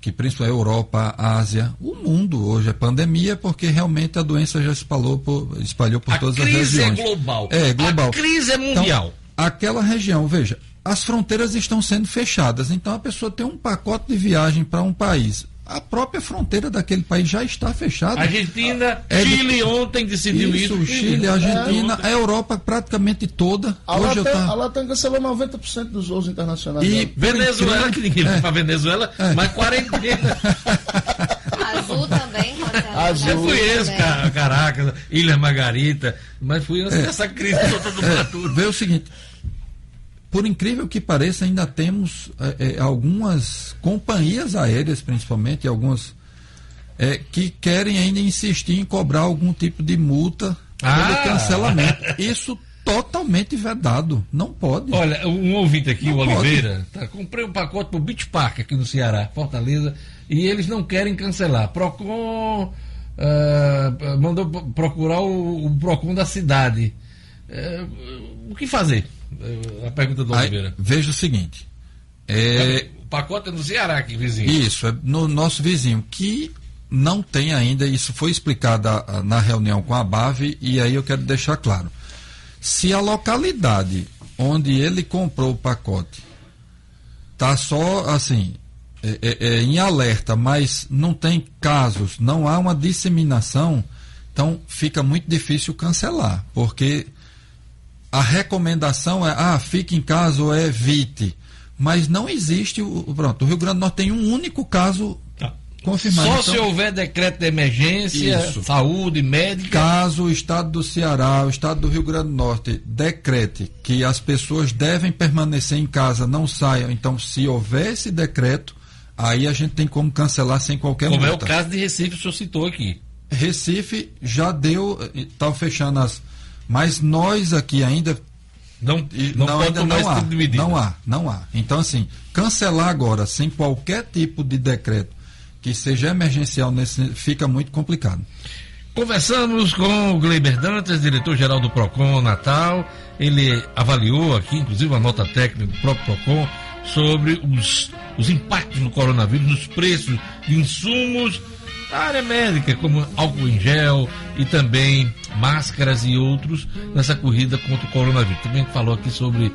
que principalmente a Europa, a Ásia, o mundo hoje é pandemia, porque realmente a doença já espalhou por, espalhou por A todas as crise é regiões. global. É, global. A crise é mundial. Então, aquela região, veja, as fronteiras estão sendo fechadas, então a pessoa tem um pacote de viagem para um país. A própria fronteira daquele país já está fechada. Argentina, É Chile ontem decidiu isso. Isso, Chile, Argentina, a Europa praticamente toda. A Hoje eu Latam, tá- a Latam cancelou 90% dos voos internacionais. E dela. Venezuela, que ninguém vai é. para Venezuela, É. mas quarentena. Azul também. Azul. Eu fui esse, também. Ca- Caracas, Ilha Margarita, mas fui antes dessa crise toda do É, Brasil. vê o seguinte, por incrível que pareça, ainda temos é, é, algumas companhias aéreas, principalmente, algumas é, que querem ainda insistir em cobrar algum tipo de multa Ah! pelo cancelamento. Isso totalmente vedado. Não pode. Olha, um ouvinte aqui, Não o. Oliveira, tá, comprei um pacote pro Beach Park aqui no Ceará, Fortaleza, e eles não querem cancelar. Procon ah, mandou procurar o, o Procon da cidade. Eh, o que fazer? A pergunta do Oliveira. veja o seguinte. É, O pacote é no Ceará aqui, vizinho. Isso, é no nosso vizinho, que não tem ainda, isso foi explicado na reunião com a BAV, e aí eu quero deixar claro. Se a localidade onde ele comprou o pacote tá só assim, é, é, é, em alerta, mas não tem casos, não há uma disseminação, então fica muito difícil cancelar, porque a recomendação é, ah, fique em casa ou evite. Mas não existe o. Pronto, o Rio Grande do Norte tem um único caso Tá. confirmado. Só Então, se houver decreto de emergência, Isso. saúde, médica. Caso o estado do Ceará, o estado do Rio Grande do Norte decrete que as pessoas devem permanecer em casa, não saiam, então se houver esse decreto, aí a gente tem como cancelar sem qualquer Como é o multa. caso de Recife, o senhor citou aqui. Recife já deu, está fechando as. Mas nós aqui ainda Não, não, pode ainda não há. Não há, não há. Então, assim, cancelar agora, sem qualquer tipo de decreto que seja emergencial, nesse, fica muito complicado. Conversamos com o Gleiber Dantas, diretor-geral do PROCON Natal. Ele avaliou aqui, inclusive, a nota técnica do próprio PROCON sobre os, os impactos do coronavírus nos preços de insumos a área médica, como álcool em gel e também máscaras e outros nessa corrida contra o coronavírus. Também falou aqui sobre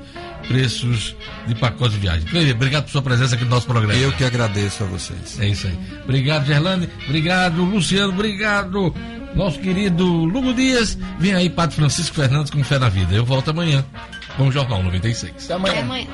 preços de pacotes de viagem. Obrigado por sua presença aqui no nosso programa. Eu que agradeço a vocês. É isso aí. Obrigado, Gerlane. Obrigado, Luciano. Obrigado, nosso querido Lugo Dias. Vem aí, Padre Francisco Fernandes com Fé na Vida. Eu volto amanhã com o Jornal 96. Até amanhã. Até amanhã.